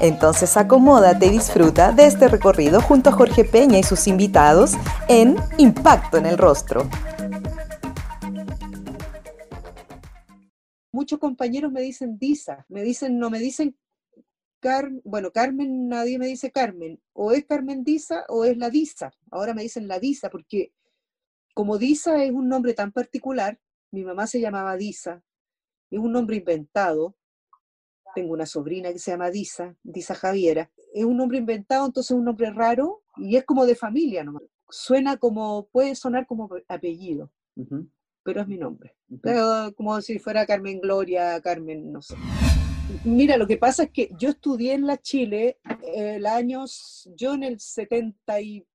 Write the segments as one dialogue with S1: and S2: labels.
S1: Entonces acomódate y disfruta de este recorrido junto a Jorge Peña y sus invitados en Impacto en el Rostro.
S2: Muchos compañeros me dicen Disa, me dicen, no me dicen Carmen, bueno, Carmen, nadie me dice Carmen, o es Carmen Disa o es la Disa. Ahora me dicen la Disa porque como Disa es un nombre tan particular, mi mamá se llamaba Disa, es un nombre inventado, tengo una sobrina que se llama Disa, Disa Javiera. Es un nombre inventado, entonces es un nombre raro y es como de familia nomás. Suena como, puede sonar como apellido, pero es mi nombre. como si fuera Carmen Gloria, Carmen, no sé. Mira, lo que pasa es que yo estudié en la Chile el años, yo en el 78,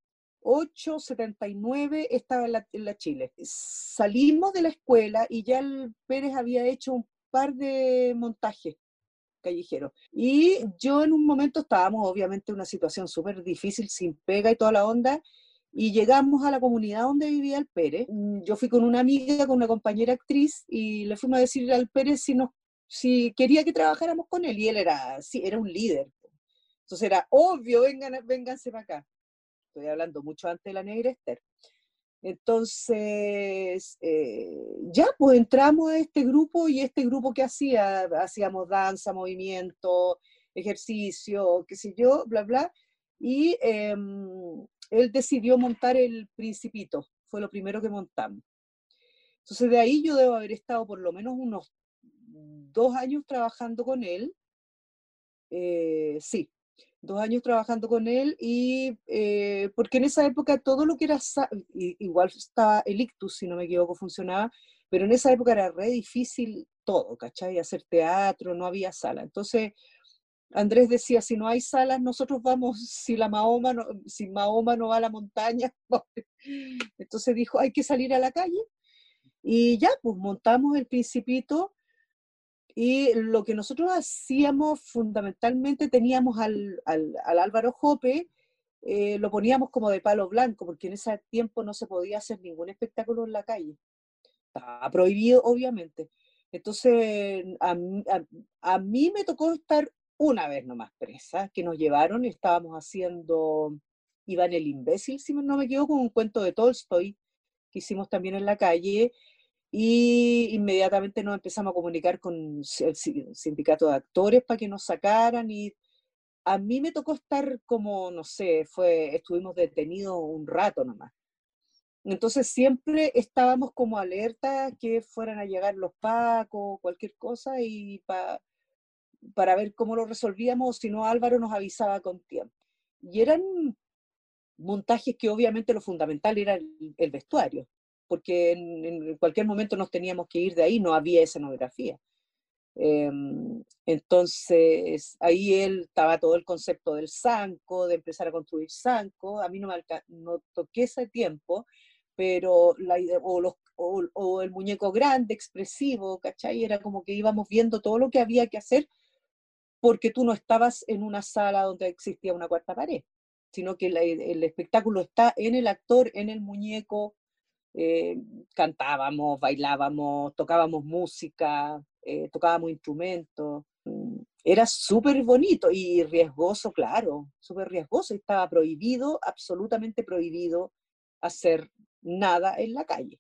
S2: 79 estaba en la, en la Chile. Salimos de la escuela y ya el Pérez había hecho un par de montajes callejero. Y yo en un momento estábamos obviamente en una situación súper difícil, sin pega y toda la onda, y llegamos a la comunidad donde vivía el Pérez. Mm, yo fui con una amiga, con una compañera actriz, y le fuimos a decir al Pérez si, nos, si quería que trabajáramos con él, y él era, sí, era un líder. Entonces era obvio, vengan, vénganse para acá. Estoy hablando mucho antes de la negra Esther. Entonces, eh, ya, pues entramos a este grupo y este grupo que hacía, hacíamos danza, movimiento, ejercicio, qué sé yo, bla, bla. Y em, él decidió montar el Principito, fue lo primero que montamos. Entonces, de ahí yo debo haber estado por lo menos unos dos años trabajando con él. Eh, sí, dos años trabajando con él y eh, porque en esa época todo lo que era, igual estaba el ictus, si no me equivoco, funcionaba, pero en esa época era re difícil todo, ¿cachai? Hacer teatro, no había sala. Entonces, Andrés decía, si no hay salas, nosotros vamos, si la Mahoma no, si Mahoma no va a la montaña, entonces dijo, hay que salir a la calle. Y ya, pues montamos el principito y lo que nosotros hacíamos fundamentalmente, teníamos al, al, Álvaro Jope, eh, lo poníamos como de palo blanco, porque en ese tiempo no se podía hacer ningún espectáculo en la calle. Estaba prohibido, obviamente. Entonces, a, a, mí me tocó estar una vez nomás presa, que nos llevaron y estábamos haciendo Iván el imbécil, si no me equivoco, un cuento de Tolstoy que hicimos también en la calle, y inmediatamente nos empezamos a comunicar con el sindicato de actores para que nos sacaran y a mí me tocó estar como, no sé, fue, estuvimos detenidos un rato nomás. Entonces siempre estábamos como alerta que fueran a llegar los pacos, cualquier cosa, y para ver cómo lo resolvíamos, si no Álvaro nos avisaba con tiempo. Y eran montajes que obviamente lo fundamental era el vestuario porque en, cualquier momento nos teníamos que ir de ahí, no había escenografía. Em, entonces, ahí él estaba todo el concepto del zanco, de empezar a construir zanco. A mí no, me no toqué ese tiempo, pero la o, los, o, el muñeco grande, expresivo, ¿cachai? Era como que íbamos viendo todo lo que había que hacer porque tú no estabas en una sala donde existía una cuarta pared, sino que el espectáculo está en el actor, en el muñeco, eh, cantábamos, bailábamos, tocábamos música, eh, tocábamos instrumentos. Mm, era súper bonito y riesgoso, claro, súper riesgoso. Estaba prohibido, absolutamente prohibido hacer nada en la calle.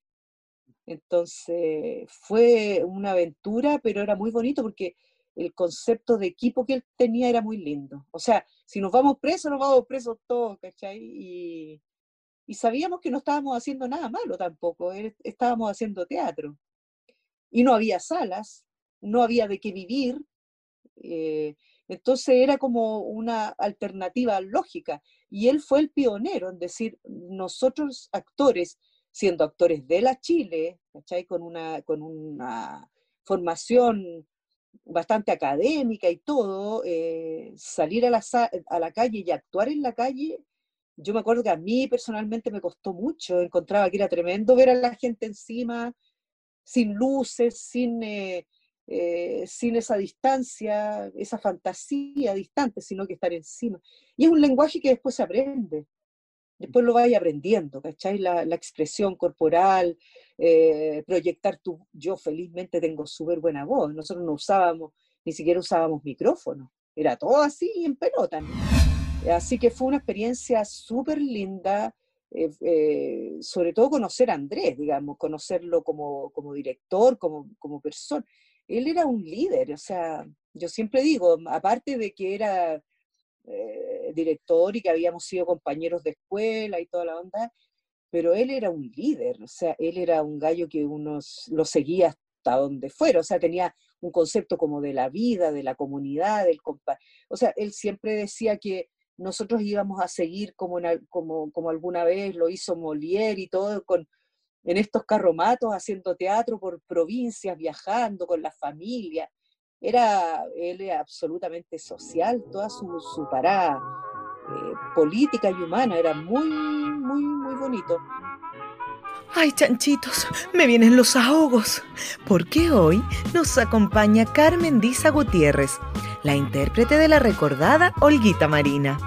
S2: Entonces fue una aventura, pero era muy bonito porque el concepto de equipo que él tenía era muy lindo. O sea, si nos vamos presos, nos vamos presos todos, ¿cachai? Y, y sabíamos que no estábamos haciendo nada malo tampoco, eh, estábamos haciendo teatro. Y no había salas, no había de qué vivir, eh, entonces era como una alternativa lógica. Y él fue el pionero en decir, nosotros actores, siendo actores de la Chile, Con una, con una formación bastante académica y todo, eh, salir a la, a la calle y actuar en la calle yo me acuerdo que a mí personalmente me costó mucho, encontraba que era tremendo ver a la gente encima, sin luces, sin, eh, eh, sin esa distancia, esa fantasía distante, sino que estar encima. Y es un lenguaje que después se aprende, después lo vais aprendiendo, ¿cachai? La, la expresión corporal, eh, proyectar tu, yo felizmente tengo súper buena voz, nosotros no usábamos, ni siquiera usábamos micrófono, era todo así en pelota. Así que fue una experiencia súper linda, eh, eh, sobre todo conocer a Andrés, digamos, conocerlo como, como director, como, como persona. Él era un líder, o sea, yo siempre digo, aparte de que era eh, director y que habíamos sido compañeros de escuela y toda la onda, pero él era un líder, o sea, él era un gallo que uno lo seguía hasta donde fuera, o sea, tenía un concepto como de la vida, de la comunidad, del compa o sea, él siempre decía que nosotros íbamos a seguir como, como, como alguna vez lo hizo Molière y todo, con, en estos carromatos haciendo teatro por provincias, viajando con la familia. Era, él era absolutamente social, toda su, su parada eh, política y humana, era muy, muy, muy bonito.
S1: Ay, chanchitos, me vienen los ahogos, porque hoy nos acompaña Carmen Diza Gutiérrez, la intérprete de la recordada Olguita Marina.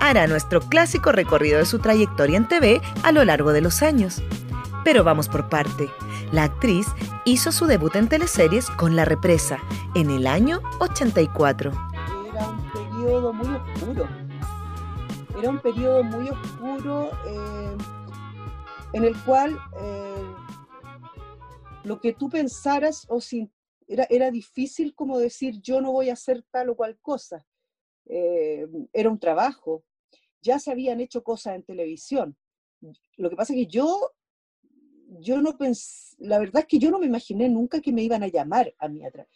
S1: Hará nuestro clásico recorrido de su trayectoria en TV a lo largo de los años. Pero vamos por parte. La actriz hizo su debut en teleseries con La Represa en el año 84.
S2: Era un periodo muy oscuro. Era un periodo muy oscuro eh, en el cual eh, lo que tú pensaras o sin era, difícil como decir yo no voy a hacer tal o cual cosa. Eh, era un trabajo. Ya se habían hecho cosas en televisión. Lo que pasa es que yo, yo no pensé, la verdad es que yo no me imaginé nunca que me iban a llamar a mí atrás.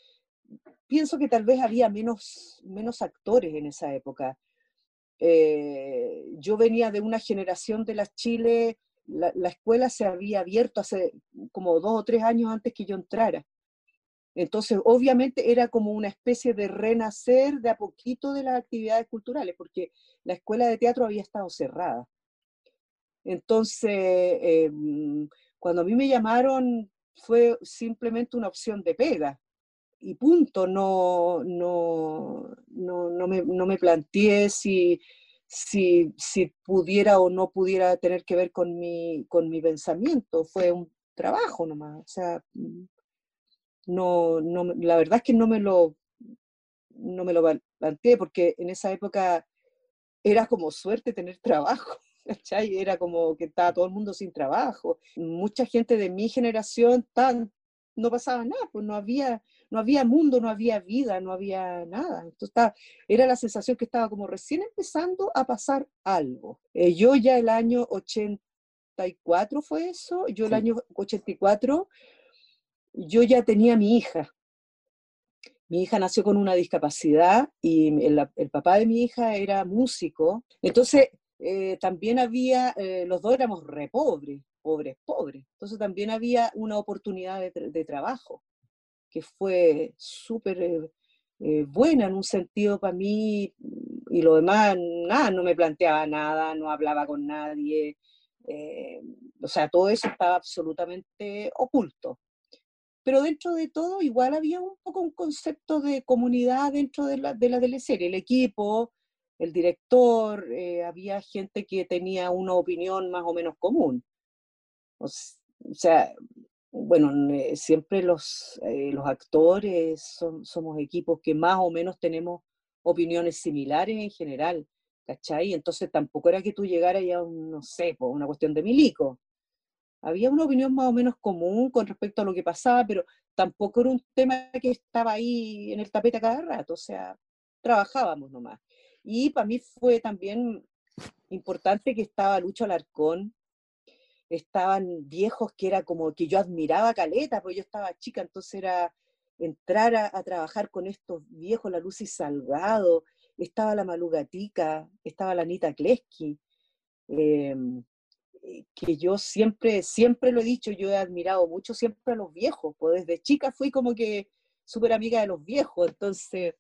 S2: Pienso que tal vez había menos, menos actores en esa época. Eh, yo venía de una generación de las Chile, la, la, escuela se había abierto hace como dos o tres años antes que yo entrara. Entonces, obviamente era como una especie de renacer de a poquito de las actividades culturales, porque la escuela de teatro había estado cerrada. Entonces, em, cuando a mí me llamaron, fue simplemente una opción de pega. Y punto, no, no, no, me, no me, planteé si, si, si, pudiera o no pudiera tener que ver con mi, con mi pensamiento. Fue un trabajo nomás. O sea, no, no, la verdad es que no me lo, no me lo planteé porque en esa época era como suerte tener trabajo. ¿cachai? Era como que estaba todo el mundo sin trabajo. Mucha gente de mi generación tan, no pasaba nada, pues no había, no había mundo, no había vida, no había nada. Entonces era la sensación que estaba como recién empezando a pasar algo. Eh, yo ya el año 84 fue eso, yo el año 84 yo ya tenía mi hija. Mi hija nació con una discapacidad y el, papá de mi hija era músico. Entonces, eh, también había, eh, los dos éramos re pobres, pobres, pobres. Entonces también había una oportunidad de, trabajo que fue súper eh, buena en un sentido para mí y lo demás, nada, no me planteaba nada, no hablaba con nadie. o sea, todo eso estaba absolutamente oculto pero dentro de todo igual había un poco un concepto de comunidad dentro de la, de la teleserie, el equipo, el director, eh, había gente que tenía una opinión más o menos común. O, sea, bueno, siempre los, eh, los actores somos equipos que más o menos tenemos opiniones similares en general, ¿cachai? Entonces tampoco era que tú llegaras ya a un, no sé, por una cuestión de milico había una opinión más o menos común con respecto a lo que pasaba, pero tampoco era un tema que estaba ahí en el tapete cada rato, o sea, trabajábamos nomás. Y para mí fue también importante que estaba Lucho Alarcón, estaban viejos que era como que yo admiraba Caleta, porque yo estaba chica, entonces era entrar a, trabajar con estos viejos, la Lucy Salgado, estaba la Malugatica, estaba la Anita Kleski, em, que yo siempre, siempre lo he dicho, yo he admirado mucho siempre a los viejos, pues desde chica fui como que súper amiga de los viejos, entonces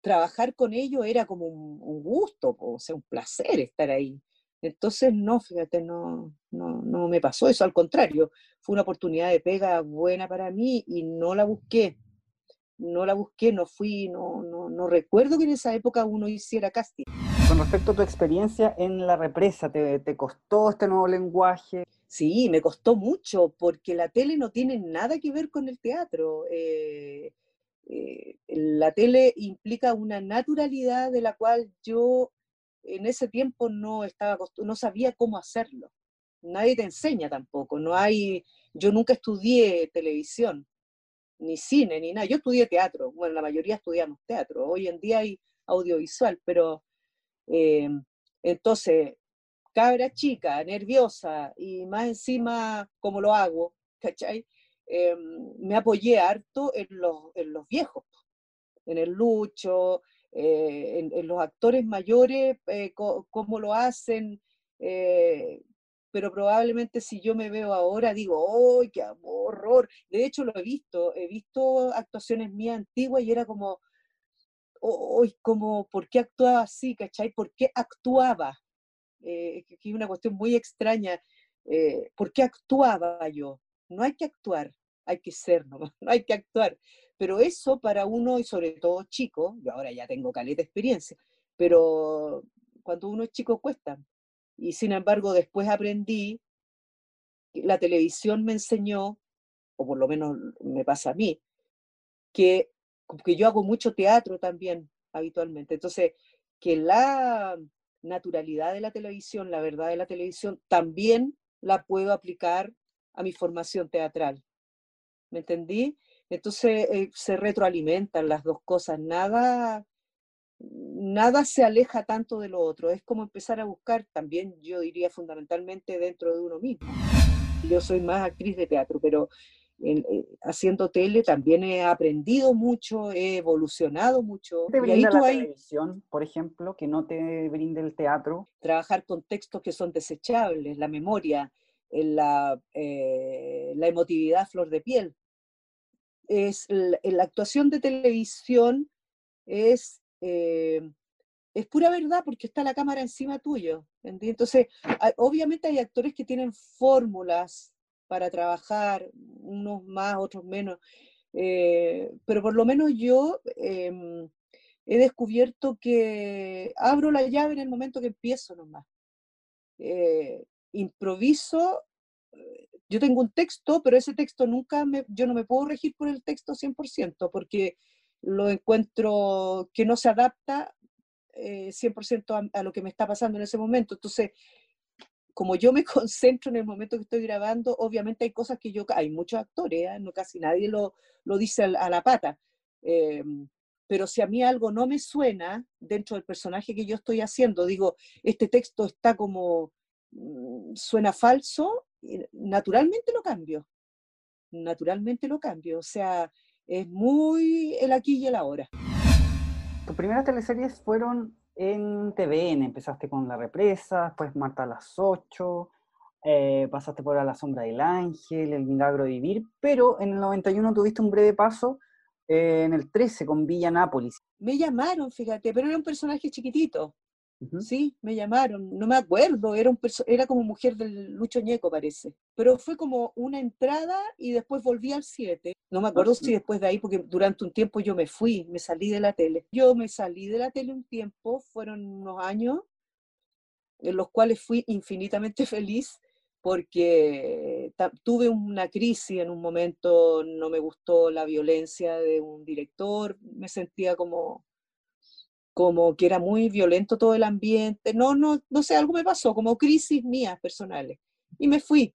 S2: trabajar con ellos era como un, gusto, o sea, un placer estar ahí. Entonces, no, fíjate, no, no, no me pasó eso, al contrario, fue una oportunidad de pega buena para mí y no la busqué. No la busqué, no fui, no, no, no recuerdo que en esa época uno hiciera casting.
S3: Con respecto a tu experiencia en la represa, ¿te, costó este nuevo lenguaje?
S2: Sí, me costó mucho porque la tele no tiene nada que ver con el teatro. Eh, eh, la tele implica una naturalidad de la cual yo en ese tiempo no estaba no sabía cómo hacerlo. Nadie te enseña tampoco, no hay, yo nunca estudié televisión, ni cine, ni nada. Yo estudié teatro, bueno, la mayoría estudiamos teatro. Hoy en día hay audiovisual, pero eh, entonces, cabra chica, nerviosa y más encima, como lo hago, ¿cachai? Eh, me apoyé harto en los, en los viejos, en el Lucho, eh, en, los actores mayores, eh, cómo lo hacen, eh, pero probablemente si yo me veo ahora digo, ¡ay, qué horror! De hecho lo he visto, he visto actuaciones mías antiguas y era como, ¡ay, como, ¿por qué actuaba así, cachai? ¿Por qué actuaba? que es una cuestión muy extraña. ¿Por qué actuaba yo? No hay que actuar, hay que ser no hay que actuar. Pero eso para uno, y sobre todo chico, yo ahora ya tengo caleta experiencia, pero cuando uno es chico cuesta. Y sin embargo, después aprendí, la televisión me enseñó, o por lo menos me pasa a mí, que, que yo hago mucho teatro también habitualmente. Entonces, que la naturalidad de la televisión, la verdad de la televisión, también la puedo aplicar a mi formación teatral. ¿Me entendí? Entonces eh, se retroalimentan las dos cosas, nada, nada se aleja tanto de lo otro, es como empezar a buscar también, yo diría fundamentalmente dentro de uno mismo. Yo soy más actriz de teatro, pero eh, haciendo tele también he aprendido mucho, he evolucionado mucho.
S3: ¿Te brinda la televisión, por ejemplo, que no te brinde el teatro?
S2: Trabajar con textos que son desechables, la memoria, la, eh, la emotividad flor de piel es la, actuación de televisión es, eh, es pura verdad porque está la cámara encima tuyo. Entonces, obviamente hay actores que tienen fórmulas para trabajar, unos más, otros menos, eh, pero por lo menos yo em, he descubierto que abro la llave en el momento que empiezo nomás. Eh, improviso yo tengo un texto, pero ese texto nunca me, yo no me puedo regir por el texto 100%, porque lo encuentro que no se adapta 100% eh, a, lo que me está pasando en ese momento. Entonces, como yo me concentro en el momento que estoy grabando, obviamente hay cosas que yo, hay muchos actores, ¿eh? no casi nadie lo, lo dice a, la pata, eh, pero si a mí algo no me suena dentro del personaje que yo estoy haciendo, digo, este texto está como, mm, suena falso, naturalmente lo cambio, naturalmente lo cambio, o sea, es muy el aquí y el ahora.
S3: Tus primeras teleseries fueron en TVN, empezaste con La Represa, después Marta a las 8, eh, pasaste por A la Sombra del Ángel, El Milagro de Vivir, pero en el 91 tuviste un breve paso eh, en el 13 con Villa Nápoles.
S2: Me llamaron, fíjate, pero era un personaje chiquitito. Sí, me llamaron, no me acuerdo, era, un era como mujer del Lucho Ñeco, parece. Pero fue como una entrada y después volví al 7. No me acuerdo si después de ahí, porque durante un tiempo yo me fui, me salí de la tele. Yo me salí de la tele un tiempo, fueron unos años en los cuales fui infinitamente feliz porque tuve una crisis en un momento, no me gustó la violencia de un director, me sentía como como que era muy violento todo el ambiente. No, no, no sé, algo me pasó, como crisis mías personales. Y me fui.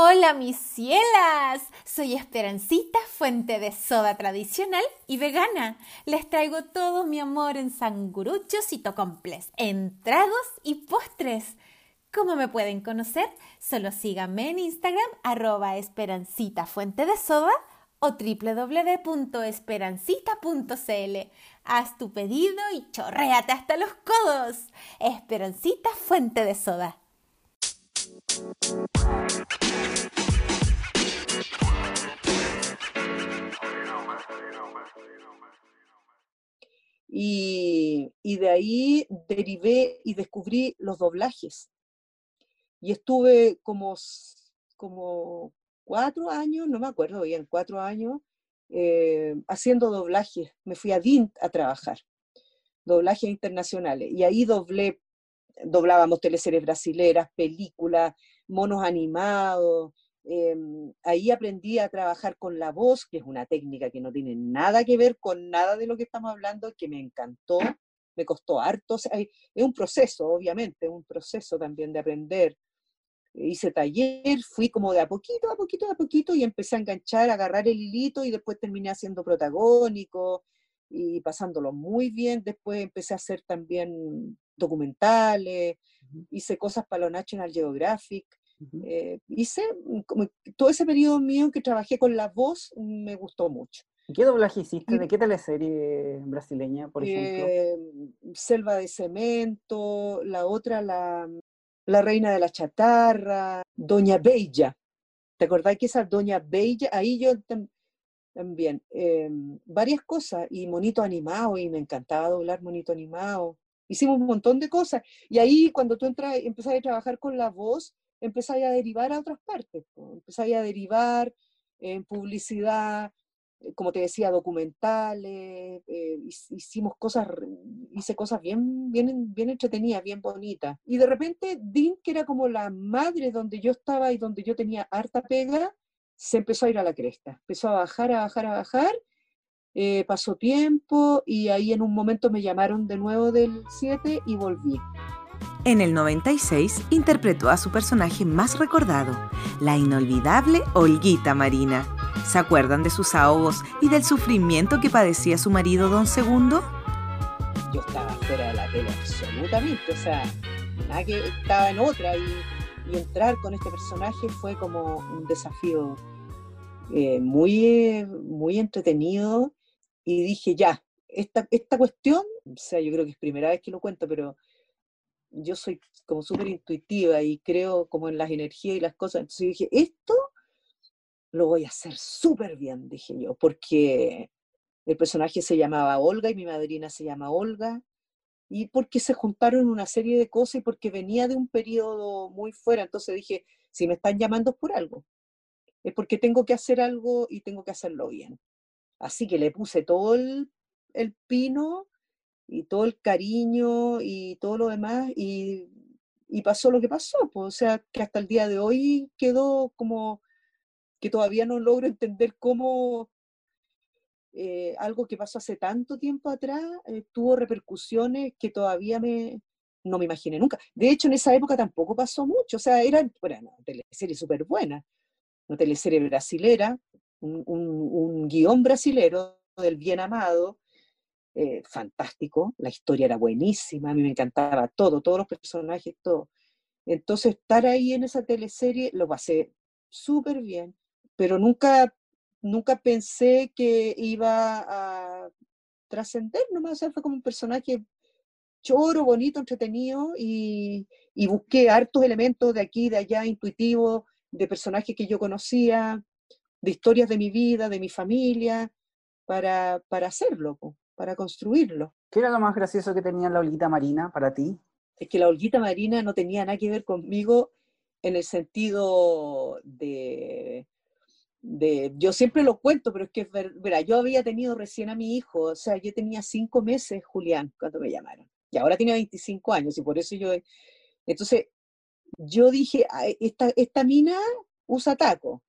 S4: Hola mis cielas, soy Esperancita, fuente de soda tradicional y vegana. Les traigo todo mi amor en sanguruchos y tocomples, en tragos y postres. ¿Cómo me pueden conocer? Solo síganme en Instagram arroba esperancita fuente de soda o www.esperancita.cl. Haz tu pedido y chorréate hasta los codos. Esperancita fuente de soda.
S2: Y, y de ahí derivé y descubrí los doblajes. Y estuve como, como cuatro años, no me acuerdo bien, cuatro años, eh, haciendo doblajes. Me fui a DINT a trabajar, doblajes internacionales. Y ahí doblé, doblábamos teleseries brasileras, películas, monos animados. Em, ahí aprendí a trabajar con la voz, que es una técnica que no tiene nada que ver con nada de lo que estamos hablando, que me encantó, me costó harto. es un proceso, obviamente, un proceso también de aprender hice taller, fui como de a poquito, a poquito, a poquito y empecé a enganchar, a agarrar el hilito y después terminé haciendo protagónico y pasándolo muy bien. Después empecé a hacer también documentales, hice cosas para lo National Geographic. Eh, hice mm, como todo ese periodo mío que trabajé con la voz me gustó mucho.
S3: ¿Qué doblaje hiciste? ¿De qué teleserie brasileña, por ejemplo?
S2: Eh, Selva de Cemento, la otra, la la reina de la chatarra, Doña Bella. ¿Te acordás que esa Doña Bella, ahí yo también, em, varias cosas, y monito animado, y me encantaba doblar monito animado. Hicimos un montón de cosas. Y ahí cuando tú entras, empezás a trabajar con la voz, empezás a derivar a otras partes. Empezás a derivar en publicidad, eh, como te decía, documentales, eh, hicimos cosas, hice cosas bien, bien, bien entretenidas, bien bonitas. Y de repente, Dean, que era como la madre donde yo estaba y donde yo tenía harta pega, se empezó a ir a la cresta. Empezó a bajar, a bajar, a bajar. Eh, pasó tiempo y ahí en un momento me llamaron de nuevo del 7 y volví.
S1: En el 96 interpretó a su personaje más recordado, la inolvidable Olguita Marina ¿Se acuerdan de sus ahogos y del sufrimiento que padecía su marido don Segundo?
S2: Yo estaba fuera de la tele absolutamente, o sea, nada que estaba en otra y, entrar con este personaje fue como un desafío eh, muy, muy entretenido y dije, ya, esta, esta cuestión, o sea, yo creo que es primera vez que lo cuento, pero yo soy como súper intuitiva y creo como en las energías y las cosas, entonces dije, esto lo voy a hacer súper bien, dije yo, porque el personaje se llamaba Olga y mi madrina se llama Olga, y porque se juntaron una serie de cosas y porque venía de un periodo muy fuera, entonces dije, si me están llamando por algo, es porque tengo que hacer algo y tengo que hacerlo bien. Así que le puse todo el, pino y todo el cariño y todo lo demás y, y pasó lo que pasó, pues, o sea, que hasta el día de hoy quedó como que todavía no logro entender cómo eh, algo que pasó hace tanto tiempo atrás eh, tuvo repercusiones que todavía me, no me imaginé nunca. De hecho, en esa época tampoco pasó mucho, o sea, era bueno, una teleserie súper buena, una teleserie brasilera, un, guion brasilero del bien amado, eh, fantástico, la historia era buenísima, a mí me encantaba todo, todos los personajes, todo. Entonces, estar ahí en esa teleserie lo pasé súper bien pero nunca, nunca pensé que iba a trascender, nomás fue como un personaje choro, bonito, entretenido, y, busqué hartos elementos de aquí, de allá, intuitivos, de personajes que yo conocía, de historias de mi vida, de mi familia, para, para hacerlo, para construirlo.
S3: ¿Qué era lo más gracioso que tenía la Olguita Marina para ti?
S2: Es que la Olguita Marina no tenía nada que ver conmigo en el sentido de, yo siempre lo cuento, pero es que es yo había tenido recién a mi hijo, o sea, yo tenía cinco meses, Julián, cuando me llamaron, y ahora tiene 25 años, y por eso yo, entonces, yo dije, esta, esta mina usa taco,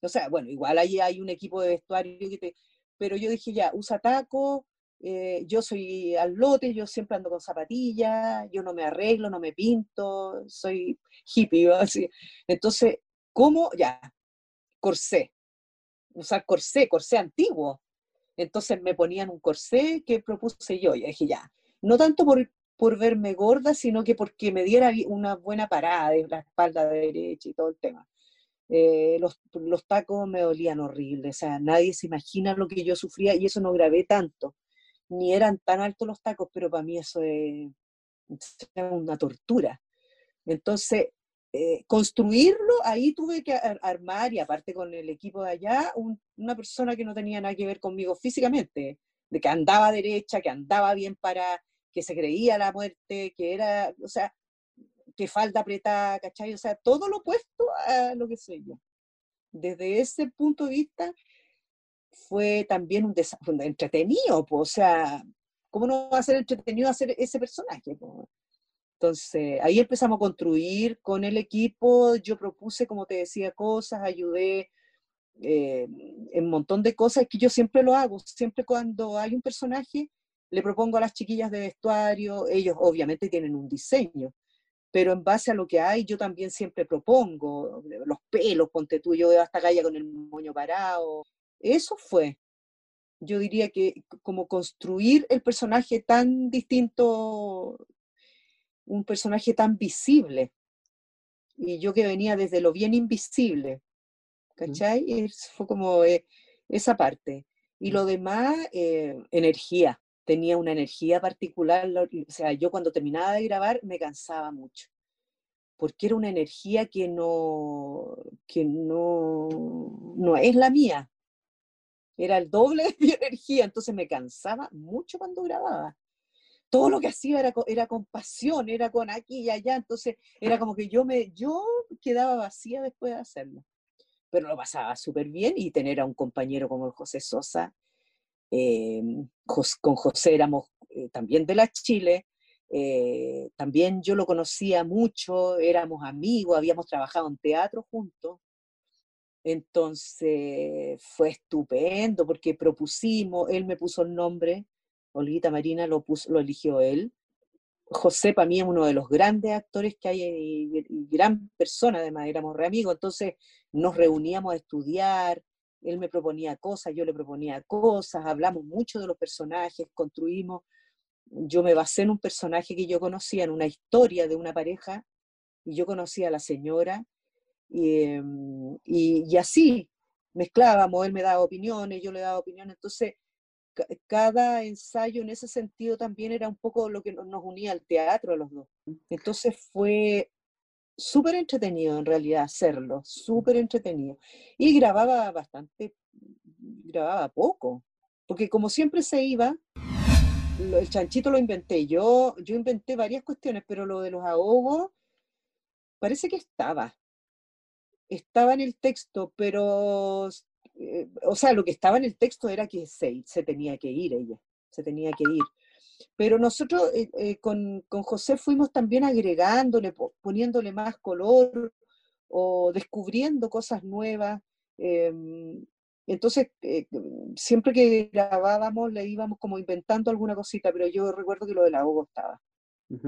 S2: o sea, bueno, igual ahí hay un equipo de vestuario que te, pero yo dije, ya, usa taco, eh, yo soy al lote, yo siempre ando con zapatillas, yo no me arreglo, no me pinto, soy hippie, así. Entonces, ¿cómo? Ya, corsé, usar corsé, corsé antiguo. Entonces me ponían un corsé que propuse yo. Y dije, ya, no tanto por, por verme gorda, sino que porque me diera una buena parada de la espalda derecha y todo el tema. Eh, los, los, tacos me dolían horrible, o sea, nadie se imagina lo que yo sufría y eso no grabé tanto, ni eran tan altos los tacos, pero para mí eso es una tortura. Entonces, eh, construirlo, ahí tuve que armar, y aparte con el equipo de allá, una persona que no tenía nada que ver conmigo físicamente, de que andaba derecha, que andaba bien para, que se creía la muerte, que era, o sea, que falda apretada, ¿cachai? O sea, todo lo opuesto a lo que soy yo. Desde ese punto de vista, fue también un desafío entretenido, pues, o sea, ¿cómo no va a ser entretenido hacer ese personaje? Entonces, ahí empezamos a construir con el equipo, yo propuse, como te decía, cosas, ayudé eh, en un montón de cosas, que yo siempre lo hago, siempre cuando hay un personaje, le propongo a las chiquillas de vestuario, ellos obviamente tienen un diseño, pero en base a lo que hay, yo también siempre propongo, los pelos, ponte tú, yo veo hasta Gaya con el moño parado, eso fue, yo diría que como construir el personaje tan distinto, un personaje tan visible, y yo que venía desde lo bien invisible, ¿cachai? Fue como eh, esa parte. Y lo demás, eh, energía. Tenía una energía particular. O sea, yo cuando terminaba de grabar me cansaba mucho. Porque era una energía que no, que no, no es la mía. Era el doble de mi energía. Entonces me cansaba mucho cuando grababa todo lo que hacía era, era con pasión, era con aquí y allá, entonces era como que yo me, yo quedaba vacía después de hacerlo pero lo pasaba súper bien y tener a un compañero como el José Sosa, eh, con José éramos eh, también de la Chile, eh, también yo lo conocía mucho, éramos amigos, habíamos trabajado en teatro juntos, entonces fue estupendo porque propusimos, él me puso el nombre, Olguita Marina lo, puso, lo eligió él, José para mí es uno de los grandes actores que hay y, gran persona, además éramos re amigos, entonces nos reuníamos a estudiar, él me proponía cosas, yo le proponía cosas, hablamos mucho de los personajes, construimos, yo me basé en un personaje que yo conocía, en una historia de una pareja, y yo conocía a la señora, y, em, y así mezclábamos, él me daba opiniones, yo le daba opiniones, entonces cada ensayo en ese sentido también era un poco lo que nos unía al teatro a los dos. Entonces fue súper entretenido en realidad hacerlo, súper entretenido. Y grababa bastante, grababa poco, porque como siempre se iba, el chanchito lo inventé yo, yo inventé varias cuestiones, pero lo de los ahogos parece que estaba. Estaba en el texto, pero eh, o sea, lo que estaba en el texto era que se, se tenía que ir ella, se tenía que ir. Pero nosotros eh, eh, con, con, José fuimos también agregándole, poniéndole más color o descubriendo cosas nuevas. Em, entonces, siempre que grabábamos le íbamos como inventando alguna cosita, pero yo recuerdo que lo del ahogo estaba.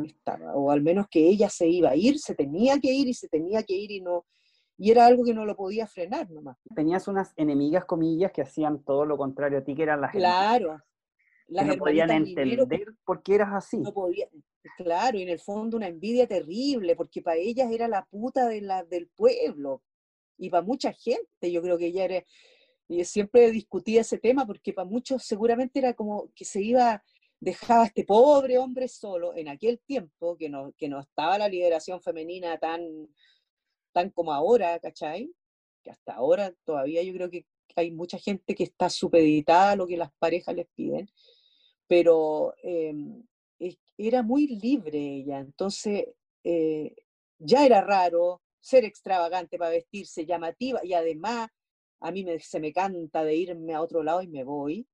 S2: estaba. O al menos que ella se iba a ir, se tenía que ir y se tenía que ir y no, y era algo que no lo podía frenar nomás.
S3: Tenías unas enemigas, comillas, que hacían todo lo contrario a ti, que eran las
S2: Claro.
S3: Las que no podían entender por qué eras así.
S2: No podía, claro, y en el fondo una envidia terrible, porque para ellas era la puta de la, del pueblo, y para mucha gente, yo creo que ella era, y siempre discutía ese tema, porque para muchos seguramente era como que se iba, dejaba a este pobre hombre solo en aquel tiempo, que no, que no estaba la liberación femenina tan tan como ahora, ¿cachai? Que hasta ahora todavía yo creo que hay mucha gente que está supeditada a lo que las parejas les piden, pero em, era muy libre ella, entonces eh, ya era raro ser extravagante para vestirse, llamativa, y además a mí me, se me canta de irme a otro lado y me voy.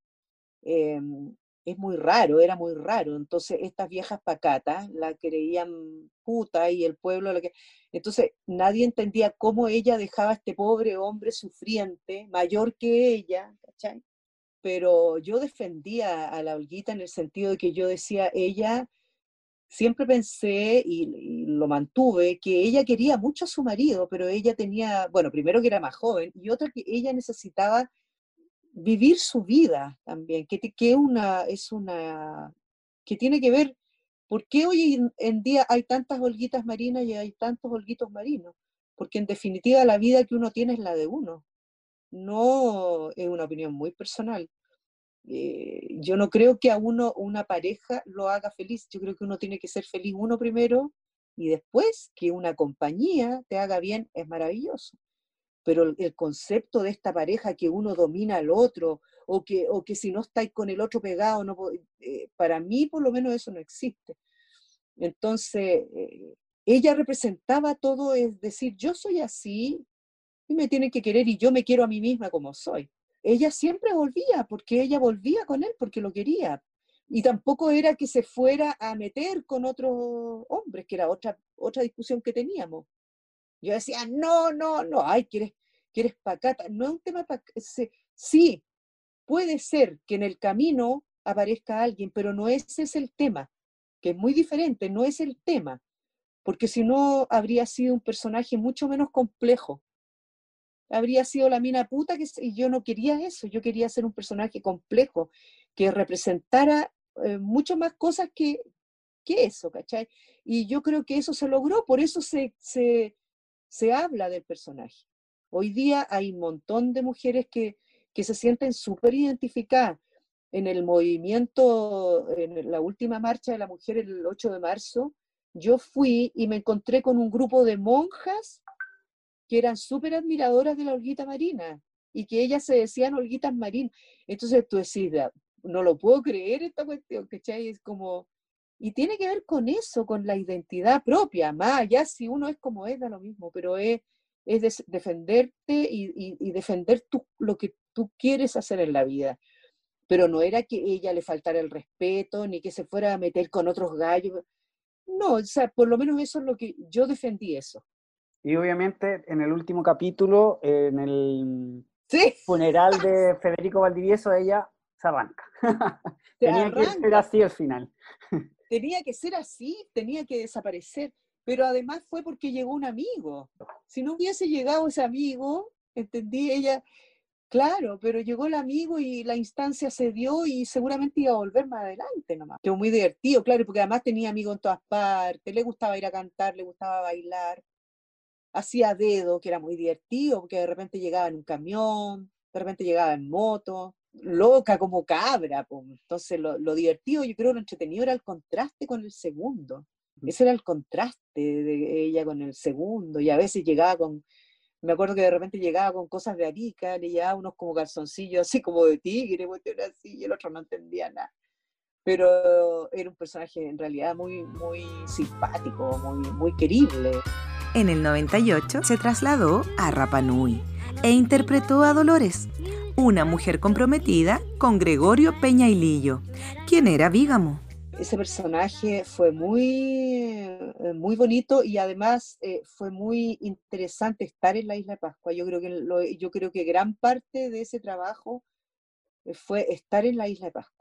S2: Em, es muy raro, era muy raro. Entonces, estas viejas pacatas la creían puta y el pueblo lo que. Entonces, nadie entendía cómo ella dejaba a este pobre hombre sufriente, mayor que ella, ¿cachai? Pero yo defendía a la Olguita en el sentido de que yo decía, ella, siempre pensé y, lo mantuve, que ella quería mucho a su marido, pero ella tenía, bueno, primero que era más joven y otra que ella necesitaba vivir su vida también, que, que una, es una, que tiene que ver, ¿por qué hoy en día hay tantas holguitas marinas y hay tantos holguitos marinos? Porque en definitiva la vida que uno tiene es la de uno. No es una opinión muy personal. Eh, yo no creo que a uno una pareja lo haga feliz. Yo creo que uno tiene que ser feliz uno primero y después que una compañía te haga bien es maravilloso. Pero el concepto de esta pareja que uno domina al otro, o que, o que si no estáis con el otro pegado, no, eh, para mí por lo menos eso no existe. Entonces, eh, ella representaba todo, es decir, yo soy así y me tienen que querer y yo me quiero a mí misma como soy. Ella siempre volvía, porque ella volvía con él porque lo quería. Y tampoco era que se fuera a meter con otros hombres, que era otra, otra discusión que teníamos. Yo decía, no, no, no, ay, quieres, quieres pacata. No es un tema Sí, puede ser que en el camino aparezca alguien, pero no ese es el tema, que es muy diferente, no es el tema, porque si no habría sido un personaje mucho menos complejo. Habría sido la mina puta que y yo no quería eso, yo quería ser un personaje complejo que representara eh, mucho más cosas que, que eso, ¿cachai? Y yo creo que eso se logró, por eso se, se habla del personaje. Hoy día hay un montón de mujeres que, que se sienten súper identificadas. En el movimiento, en la última marcha de la mujer el 8 de marzo, yo fui y me encontré con un grupo de monjas que eran súper admiradoras de la Olguita Marina y que ellas se decían Olguitas Marín. Entonces tú decís, no lo puedo creer esta cuestión, ¿cachai? Es como, y tiene que ver con eso, con la identidad propia, más ya si uno es como es, da lo mismo, pero es, es defenderte y, defender lo que tú quieres hacer en la vida. Pero no era que ella le faltara el respeto, ni que se fuera a meter con otros gallos. No, o sea, por lo menos eso es lo que yo defendí eso.
S3: Y obviamente en el último capítulo, en el funeral de Federico Valdivieso, ella se arranca. tenía que ser así al final.
S2: Tenía que ser así, tenía que desaparecer. Pero además fue porque llegó un amigo. Si no hubiese llegado ese amigo, entendí, ella, claro, pero llegó el amigo y la instancia se dio y seguramente iba a volver más adelante nomás. Estuvo muy divertido, claro, porque además tenía amigos en todas partes, le gustaba ir a cantar, le gustaba bailar. Hacía dedo, que era muy divertido, porque de repente llegaba en un camión, de repente llegaba en moto loca como cabra. Entonces lo, divertido, yo creo, lo entretenido era el contraste con el segundo. Ese era el contraste de ella con el segundo. Y a veces llegaba con, me acuerdo que de repente llegaba con cosas de Arica, le llevaba unos como calzoncillos así como de tigre, así, y el otro no entendía nada. Pero era un personaje en realidad muy, muy simpático, muy, muy querible.
S1: En el 98 se trasladó a Rapanui e interpretó a Dolores, una mujer comprometida con Gregorio Peña Lillo, quien era vígamo.
S2: Ese personaje fue muy, eh, muy bonito y además eh, fue muy interesante estar en la isla de Pascua. Yo creo que, yo creo que gran parte de ese trabajo eh, fue estar en la isla de Pascua.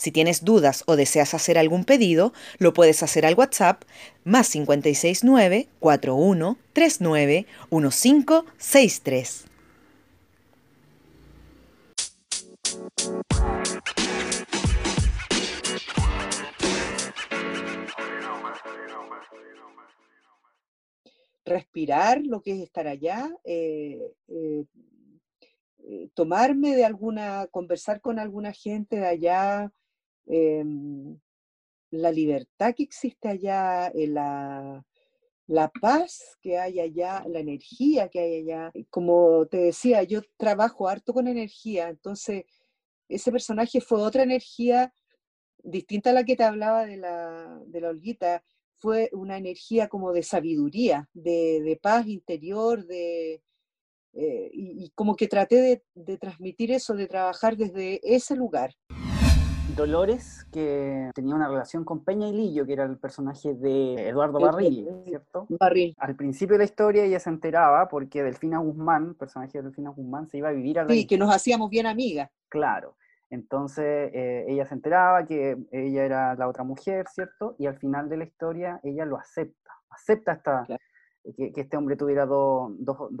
S1: Si tienes dudas o deseas hacer algún pedido, lo puedes hacer al WhatsApp más 569 4139 1563.
S2: Respirar lo que es estar allá, eh, eh, eh, tomarme de alguna, conversar con alguna gente de allá, Em, la libertad que existe allá, eh, la, la paz que hay allá, la energía que hay allá. Como te decía, yo trabajo harto con energía, entonces ese personaje fue otra energía distinta a la que te hablaba de la, de la Olguita, fue una energía como de sabiduría, de, paz interior, de, eh, y, como que traté de transmitir eso, de trabajar desde ese lugar.
S3: Dolores, que tenía una relación con Peña y Lillo, que era el personaje de Eduardo Barril, ¿cierto?
S2: Barril.
S3: Al principio de la historia ella se enteraba porque Delfina Guzmán, personaje de Delfina Guzmán, se iba a vivir a
S2: Sí, que nos hacíamos bien amigas.
S3: Claro. Entonces eh, ella se enteraba que ella era la otra mujer, ¿cierto? Y al final de la historia ella lo acepta, acepta esta, que, este hombre tuviera dos,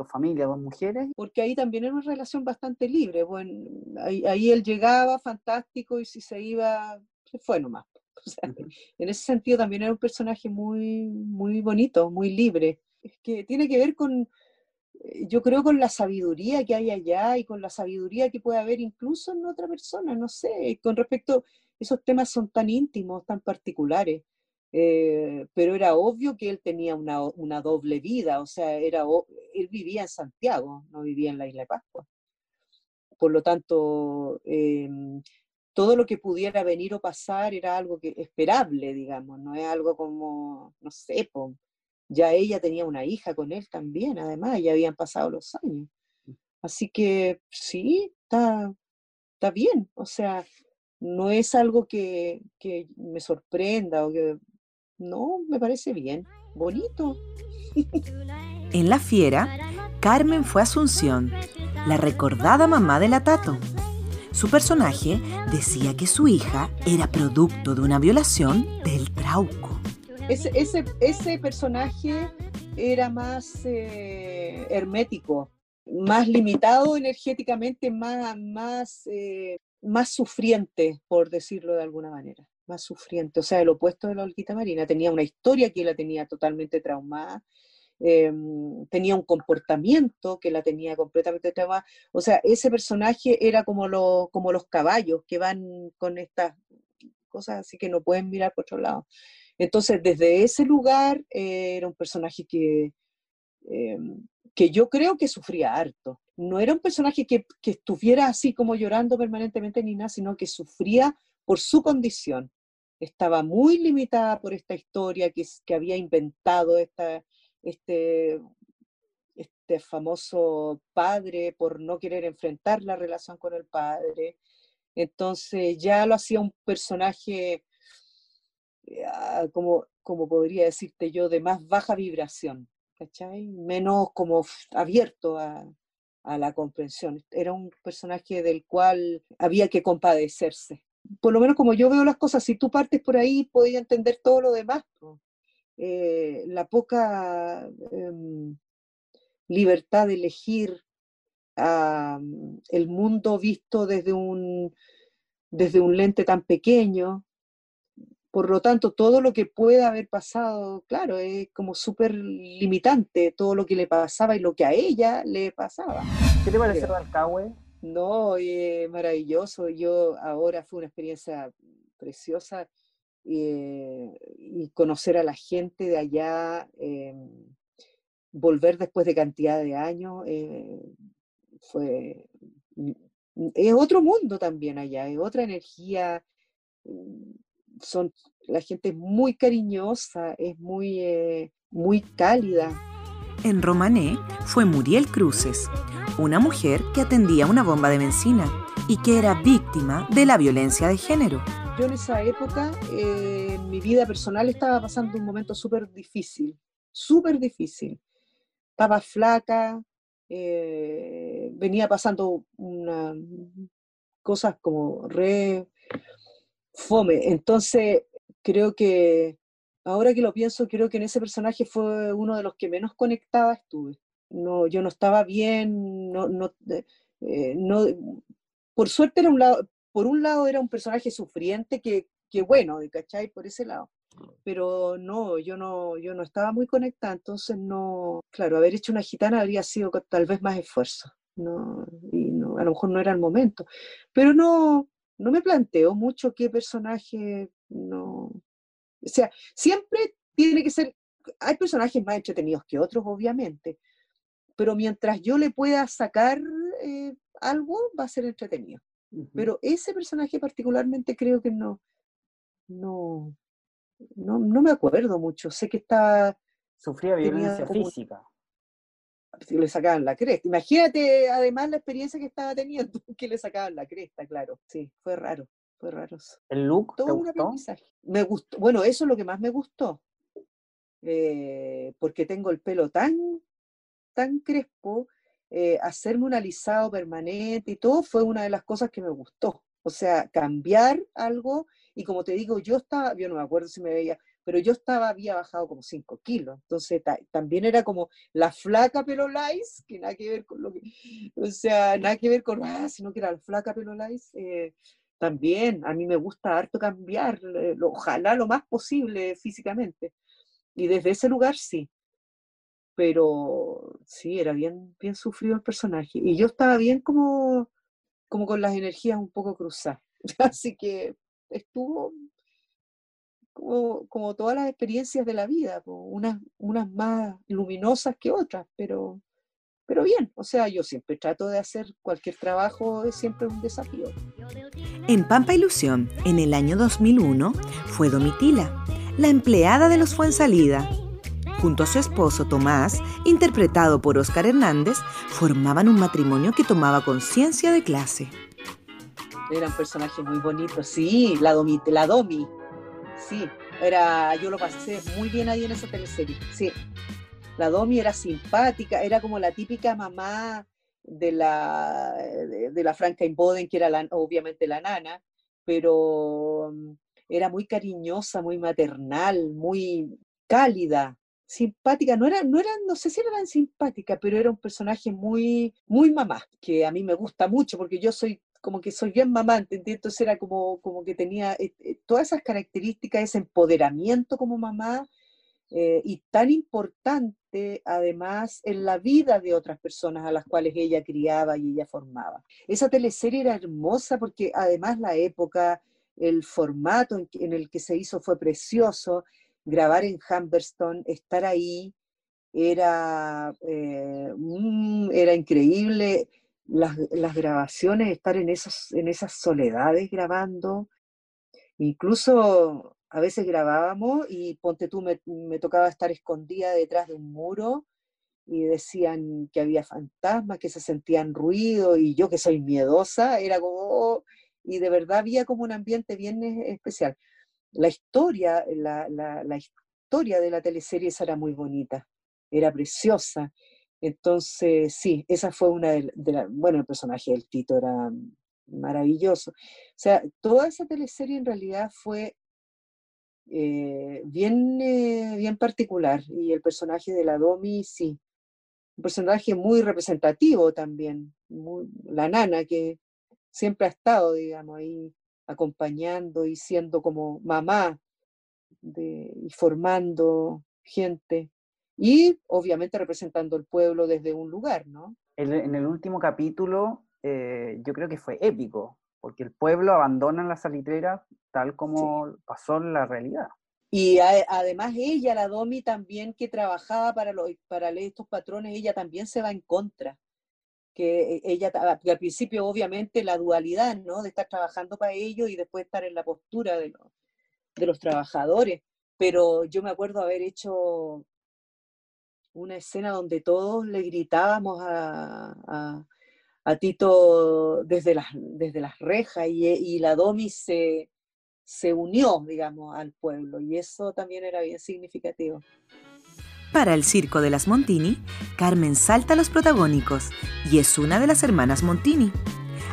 S3: familias, dos mujeres.
S2: Porque ahí también era una relación bastante libre. Bueno, ahí, él llegaba, fantástico, y si se iba, se fue nomás. En ese sentido también era un personaje muy, muy bonito, muy libre. Es que tiene que ver con, eh, yo creo, con la sabiduría que hay allá y con la sabiduría que puede haber incluso en otra persona, no sé, con respecto, esos temas son tan íntimos, tan particulares. Eh, pero era obvio que él tenía una, una, doble vida, o sea, era, él vivía en Santiago, no vivía en la isla de Pascua. Por lo tanto, em, todo lo que pudiera venir o pasar era algo que esperable, digamos, no es algo como, no sé, ya ella tenía una hija con él también, además, ya habían pasado los años. Así que sí, está, está bien, o sea, no es algo que, que me sorprenda o que no, me parece bien, bonito.
S1: En La Fiera, Carmen fue Asunción, la recordada mamá de la Tato. Su personaje decía que su hija era producto de una violación del trauco.
S2: Ese, ese, personaje era más eh, hermético, más limitado energéticamente, más, más, eh, más sufriente, por decirlo de alguna manera más sufriente, o sea, el opuesto de la Olquita Marina. Tenía una historia que la tenía totalmente traumada, em, tenía un comportamiento que la tenía completamente traumada. O sea, ese personaje era como, como los caballos que van con estas cosas así que no pueden mirar por otro lado. Entonces, desde ese lugar eh, era un personaje que, em, que yo creo que sufría harto. No era un personaje que, que estuviera así como llorando permanentemente ni nada, sino que sufría por su condición estaba muy limitada por esta historia que, que había inventado esta, este, este famoso padre por no querer enfrentar la relación con el padre. Entonces ya lo hacía un personaje, ah, como, como podría decirte yo, de más baja vibración, ¿cachai? Menos como abierto a, a la comprensión. Era un personaje del cual había que compadecerse por lo menos como yo veo las cosas, si tú partes por ahí, podía entender todo lo demás. Eh, la poca em, libertad de elegir el mundo visto desde un, desde un lente tan pequeño. Por lo tanto, todo lo que pueda haber pasado, claro, es como súper limitante, todo lo que le pasaba y lo que a ella le pasaba.
S3: ¿Qué te parece Dalcahue?
S2: No, eh, maravilloso. Yo ahora fue una experiencia preciosa eh, y conocer a la gente de allá, eh, volver después de cantidad de años, fue mm, es otro mundo también allá, es otra energía. Mm, son la gente es muy cariñosa, es muy muy cálida.
S1: En Romané fue Muriel Cruces, una mujer que atendía una bomba de benzina y que era víctima de la violencia de género.
S2: Yo en esa época, eh, mi vida personal estaba pasando un momento súper difícil, súper difícil. Estaba flaca, eh, venía pasando cosas como re fome. Entonces, creo que, ahora que lo pienso, creo que en ese personaje fue uno de los que menos conectada estuve no, yo no estaba bien, no, no, eh, no, por suerte era un lado, por un lado era un personaje sufriente que, que bueno, ¿cachai? Por ese lado. Pero no, yo no, yo no estaba muy conectada, entonces no, claro, haber hecho una gitana habría sido tal vez más esfuerzo, no, y no, a lo mejor no era el momento. Pero no, no me planteo mucho qué personaje, no, o sea, siempre tiene que ser, hay personajes más entretenidos que otros, obviamente, pero mientras yo le pueda sacar eh, algo, va a ser entretenido. Pero ese personaje particularmente creo que no, no, no, me acuerdo mucho. Sé que está...
S3: Sufría violencia física.
S2: Le sacaban la cresta. Imagínate además la experiencia que estaba teniendo, que le sacaban la cresta, claro. Sí, fue raro, fue raro.
S3: ¿El look?
S2: Todo un aprendizaje. Me gustó, bueno, eso es lo que más me gustó. Eh, porque tengo el pelo tan tan crespo, eh, hacerme un alisado permanente y todo fue una de las cosas que me gustó. O sea, cambiar algo, y como te digo, yo estaba, yo no me acuerdo si me veía, pero yo estaba, había bajado como 5 kilos, entonces también era como la flaca pero lice, que nada que ver con lo que, o sea, nada que ver con, ah, sino que era la flaca pero lice, eh, también a mí me gusta harto cambiar, eh, ojalá lo más posible físicamente, y desde ese lugar sí, pero sí, era bien, bien sufrido el personaje, y yo estaba bien como, como con las energías un poco cruzadas, así que estuvo como, todas las experiencias de la vida, unas, unas más luminosas que otras, pero, pero bien, o sea, yo siempre trato de hacer cualquier trabajo, es siempre un desafío.
S1: En Pampa Ilusión, en el año 2001, fue Domitila, la empleada de los Fuensalida. Junto a su esposo Tomás, interpretado por Oscar Hernández, formaban un matrimonio que tomaba conciencia de clase.
S2: Eran personajes muy bonitos, sí, la Domi, la Domi, sí, era, yo lo pasé muy bien ahí en esa teleserie, sí. La Domi era simpática, era como la típica mamá de la, de, la Franca Boden, que era obviamente la nana, pero mm, era muy cariñosa, muy maternal, muy cálida, simpática, no era, no era, no sé si era tan simpática, pero era un personaje muy, muy mamá, que a mí me gusta mucho porque yo soy como que soy bien mamante, entonces era como, como que tenía eh, eh, todas esas características, ese empoderamiento como mamá, eh, y tan importante además en la vida de otras personas a las cuales ella criaba y ella formaba. Esa teleserie era hermosa porque además la época, el formato en, el que se hizo fue precioso, grabar en Humberston, estar ahí, era, mm, era increíble las, grabaciones, estar en, en esas soledades grabando. Incluso a veces grabábamos y ponte tú, me, tocaba estar escondida detrás de un muro y decían que había fantasmas, que se sentían ruido y yo que soy miedosa, era como, oh", y de verdad había como un ambiente bien especial. La historia, la, la, historia de la teleserie era muy bonita, era preciosa entonces, sí, esa fue una de, las, bueno, el personaje del Tito era maravilloso. O sea, toda esa teleserie en realidad fue eh, bien, eh, bien particular y el personaje de la Domi, sí, un personaje muy representativo también, la nana que siempre ha estado, digamos, ahí acompañando y siendo como mamá de, y formando gente y obviamente representando el pueblo desde un lugar, ¿no?
S3: En, el último capítulo eh, yo creo que fue épico, porque el pueblo abandona la salitrera tal como pasó en la realidad.
S2: Y además ella, la Domi, también que trabajaba para, los, para estos patrones, ella también se va en contra. Que e, ella, al principio obviamente la dualidad, ¿no? De estar trabajando para ellos y después estar en la postura de los, trabajadores. Pero yo me acuerdo haber hecho una escena donde todos le gritábamos a, Tito desde las, desde las rejas y, la Domi se, se unió, digamos, al pueblo y eso también era bien significativo.
S1: Para el Circo de las Montini, Carmen salta a los protagónicos y es una de las hermanas Montini.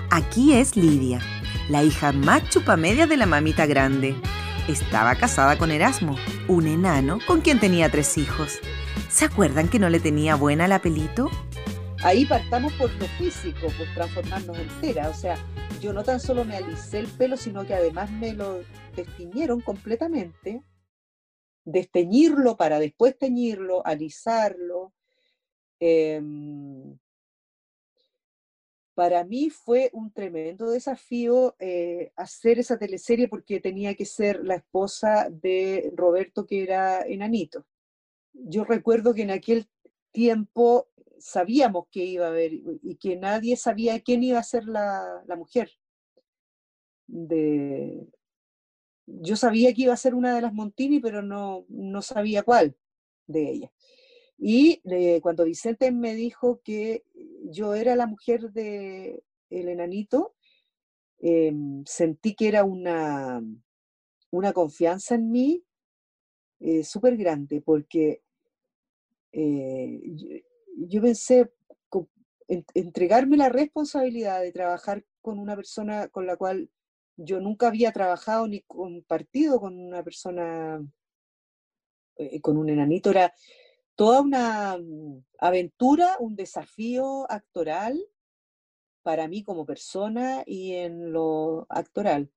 S1: Aquí es Lidia, la hija más chupamedia de la mamita grande. Estaba casada con Erasmo, un enano con quien tenía tres hijos. ¿Se acuerdan que no le tenía buena el apelito?
S2: Ahí partamos por lo físico, por transformarnos entera. O sea, yo no tan solo me alicé el pelo, sino que además me lo desteñieron completamente. Desteñirlo para después teñirlo, alisarlo. Em, para mí fue un tremendo desafío eh, hacer esa teleserie porque tenía que ser la esposa de Roberto, que era enanito yo recuerdo que en aquel tiempo sabíamos que iba a haber y que nadie sabía quién iba a ser la, mujer. De, yo sabía que iba a ser una de las Montini, pero no, no sabía cuál de ellas. Y eh, cuando Vicente me dijo que yo era la mujer de enanito, em, sentí que era una, una confianza en mí eh, súper grande, porque eh, yo, pensé entregarme la responsabilidad de trabajar con una persona con la cual yo nunca había trabajado ni compartido con una persona, eh, con un enanito, era toda una mm, aventura, un desafío actoral para mí como persona y en lo actoral.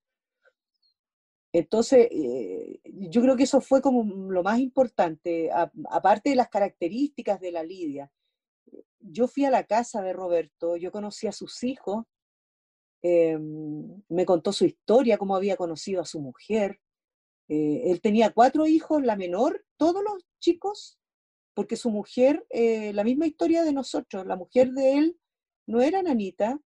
S2: Entonces, eh, yo creo que eso fue como lo más importante, aparte de las características de la Lidia. Yo fui a la casa de Roberto, yo conocí a sus hijos, em, me contó su historia, cómo había conocido a su mujer. Eh, él tenía cuatro hijos, la menor, todos los chicos, porque su mujer, eh, la misma historia de nosotros, la mujer de él no era nanita,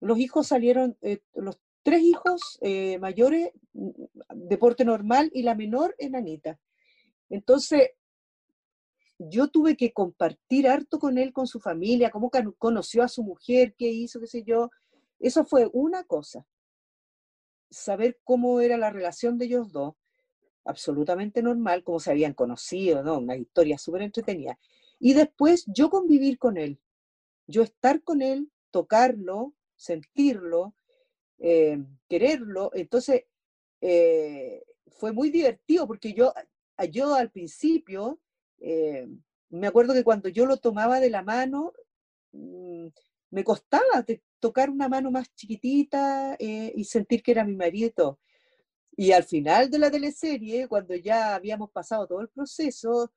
S2: los hijos salieron, los tres hijos eh, mayores, mm, deporte normal, y la menor, enanita. Entonces, yo tuve que compartir harto con él, con su familia, cómo conoció a su mujer, qué hizo, qué sé yo. Eso fue una cosa. Saber cómo era la relación de ellos dos, absolutamente normal, cómo se habían conocido, ¿no? Una historia súper entretenida. Y después yo convivir con él, yo estar con él, tocarlo, sentirlo, eh, quererlo. Entonces, eh, fue muy divertido porque yo, yo al principio, eh, me acuerdo que cuando yo lo tomaba de la mano, mm, me costaba tocar una mano más chiquitita y sentir que era mi marido. Y al final de la teleserie, cuando ya habíamos pasado todo el proceso,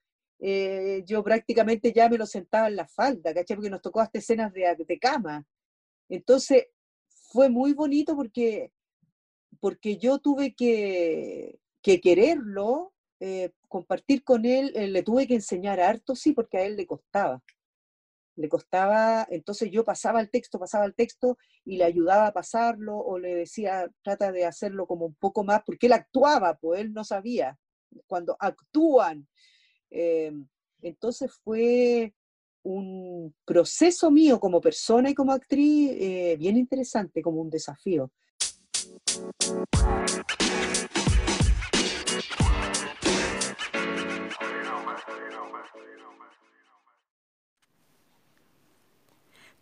S2: yo prácticamente ya me lo sentaba en la falda, ¿cachai? Porque nos tocó hasta escenas de, de cama. Entonces, fue muy bonito porque, porque yo tuve que, quererlo, eh, compartir con él, eh, le tuve que enseñar harto, sí, porque a él le costaba. Le costaba, entonces yo pasaba el texto, pasaba el texto y le ayudaba a pasarlo o le decía, trata de hacerlo como un poco más, porque él actuaba, pues él no sabía. Cuando actúan, eh, entonces fue un proceso mío como persona y como actriz eh, bien interesante, como un desafío.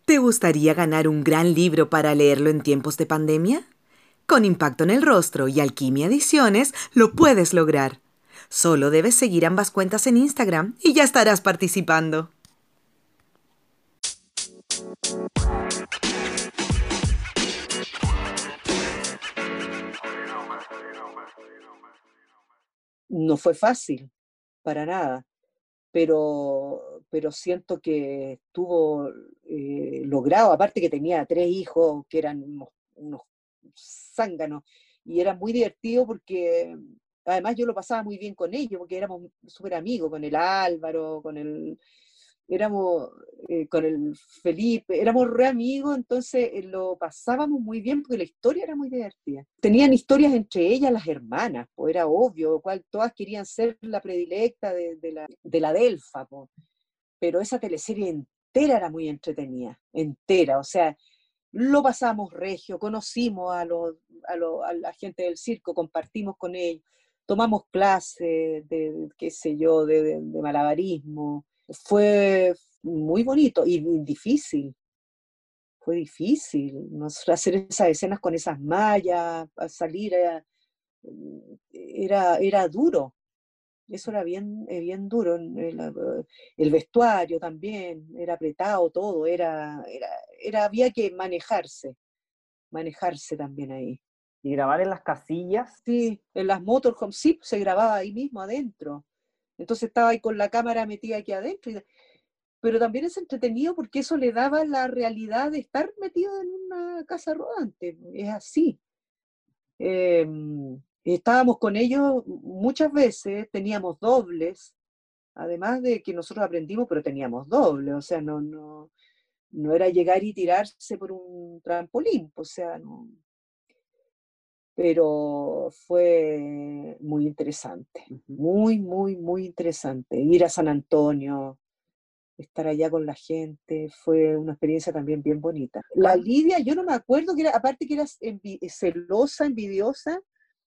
S1: ¿Te gustaría ganar un gran libro para leerlo en tiempos de pandemia? Con Impacto en el Rostro y Alquimia Ediciones lo puedes lograr. Solo debes seguir ambas cuentas en Instagram y ya estarás participando.
S2: No fue fácil, para nada, pero, pero siento que estuvo eh, logrado, aparte que tenía tres hijos que eran unos, unos zánganos, y era muy divertido porque además yo lo pasaba muy bien con ellos, porque éramos súper amigos, con el Álvaro, con el éramos eh, con el Felipe, éramos re amigos, entonces eh, lo pasábamos muy bien porque la historia era muy divertida. Tenían historias entre ellas las hermanas, pues era obvio, cual todas querían ser la predilecta de, la, de la Delfa, pero esa teleserie entera era muy entretenida, entera, o sea, lo pasamos regio, conocimos a, los, a, la gente del circo, compartimos con ellos, tomamos clases de, qué sé yo, de, de malabarismo, fue muy bonito y difícil. Fue difícil hacer esas escenas con esas mallas, salir, era, era, era duro. Eso era bien, eh, bien duro. El, vestuario también, era apretado todo, era, era, era, había que manejarse, manejarse también ahí.
S3: ¿Y grabar en las casillas?
S2: Sí, en las motorhomes, sí, se grababa ahí mismo adentro. Entonces estaba ahí con la cámara metida aquí adentro. pero también es entretenido porque eso le daba la realidad de estar metido en una casa rodante. Es así. Em, estábamos con ellos muchas veces, teníamos dobles, además de que nosotros aprendimos, pero teníamos dobles, o sea, no, no, no era llegar y tirarse por un trampolín, o sea, no, pero fue muy interesante, muy, muy, muy interesante. Ir a San Antonio, estar allá con la gente, fue una experiencia también bien bonita. La Lidia, yo no me acuerdo que era, aparte que era celosa, envidiosa,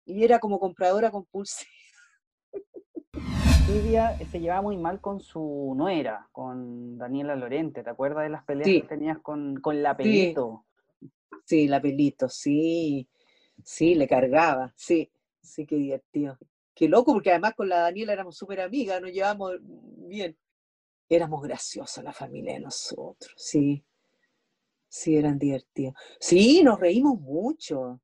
S2: y era como compradora compulsiva.
S3: Lidia eh, se llevaba muy mal con su nuera, con Daniela Lorente. ¿Te acuerdas de las peleas que tenías con, con la Pelito?
S2: Sí. sí, la Pelito, sí Sí, le cargaba, sí, sí, qué divertido. Qué loco, porque además con la Daniela éramos súper amigas, nos llevamos bien. Éramos graciosos la familia de nosotros, sí. Sí, eran divertidos. Sí, nos reímos mucho,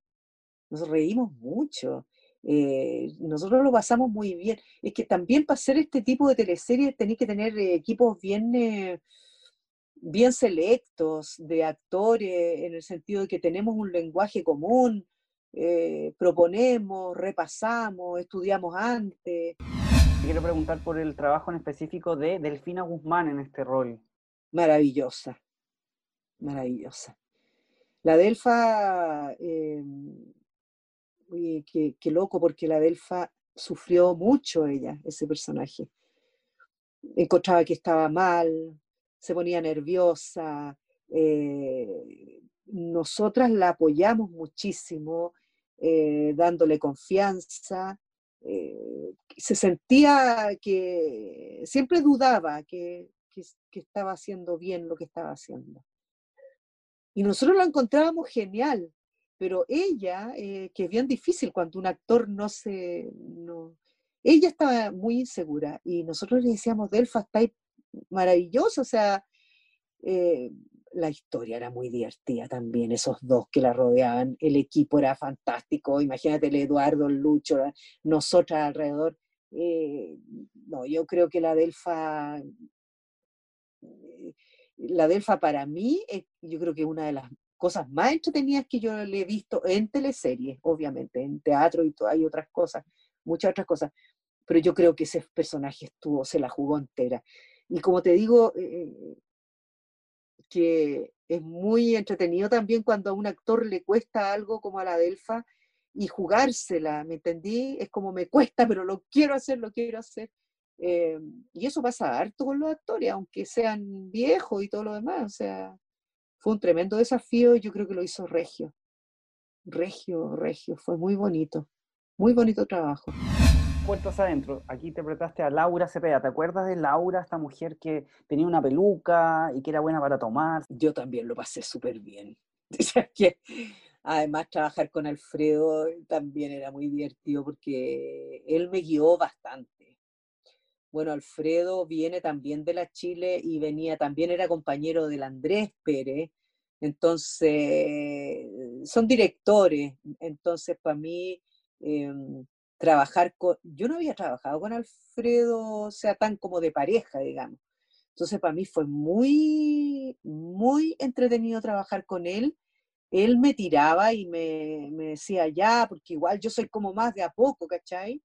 S2: nos reímos mucho. Eh, nosotros lo pasamos muy bien. Es que también para hacer este tipo de teleseries tenéis que tener eh, equipos bien, eh, bien selectos de actores, en el sentido de que tenemos un lenguaje común, proponemos, repasamos, estudiamos antes.
S3: Quiero preguntar por el trabajo en específico de Delfina Guzmán en este rol.
S2: Maravillosa, maravillosa. La Delfa Oye, qué, loco, porque la Delfa sufrió mucho ella, ese personaje. Encontraba que estaba mal, se ponía nerviosa. Eh, nosotras la apoyamos muchísimo, eh, dándole confianza. Eh, se sentía que siempre dudaba que, que estaba haciendo bien lo que estaba haciendo. Y nosotros lo encontrábamos genial, pero ella, eh, que es bien difícil cuando un actor no se... No, ella estaba muy insegura y nosotros le decíamos, Delfa, está maravillosa, o sea, la historia era muy divertida también, esos dos que la rodeaban, el equipo era fantástico, imagínate el Eduardo, el Lucho, nosotras alrededor. Eh, no, yo creo que la Delfa, la Delfa para mí, yo creo que es una de las cosas más entretenidas que yo le he visto en teleseries, obviamente, en teatro y hay otras cosas, muchas otras cosas, pero yo creo que ese personaje estuvo, se la jugó entera. Y como te digo, eh, eh, que es muy entretenido también cuando a un actor le cuesta algo como a la Delfa y jugársela, ¿me entendí? Es como me cuesta, pero lo quiero hacer, lo quiero hacer. Eh, y eso pasa harto con los actores, aunque sean viejos y todo lo demás, o sea, fue un tremendo desafío y yo creo que lo hizo Regio. Regio, Regio, fue muy bonito, muy bonito trabajo.
S3: Puertas adentro, aquí interpretaste a Laura Cepeda. ¿Te acuerdas de Laura, esta mujer que tenía una peluca y que era buena para tomar?
S2: Yo también lo pasé súper bien. además trabajar con Alfredo también era muy divertido porque él me guió bastante bueno, Alfredo viene también de la Chile y venía también, era compañero del Andrés Pérez. Entonces, son directores. Entonces, para mí, em, trabajar con... Yo no había trabajado con Alfredo, o sea, tan como de pareja, digamos. Entonces, para mí fue muy, muy entretenido trabajar con él. Él me tiraba y me, me decía, ya, porque igual yo soy como más de a poco, ¿cachai?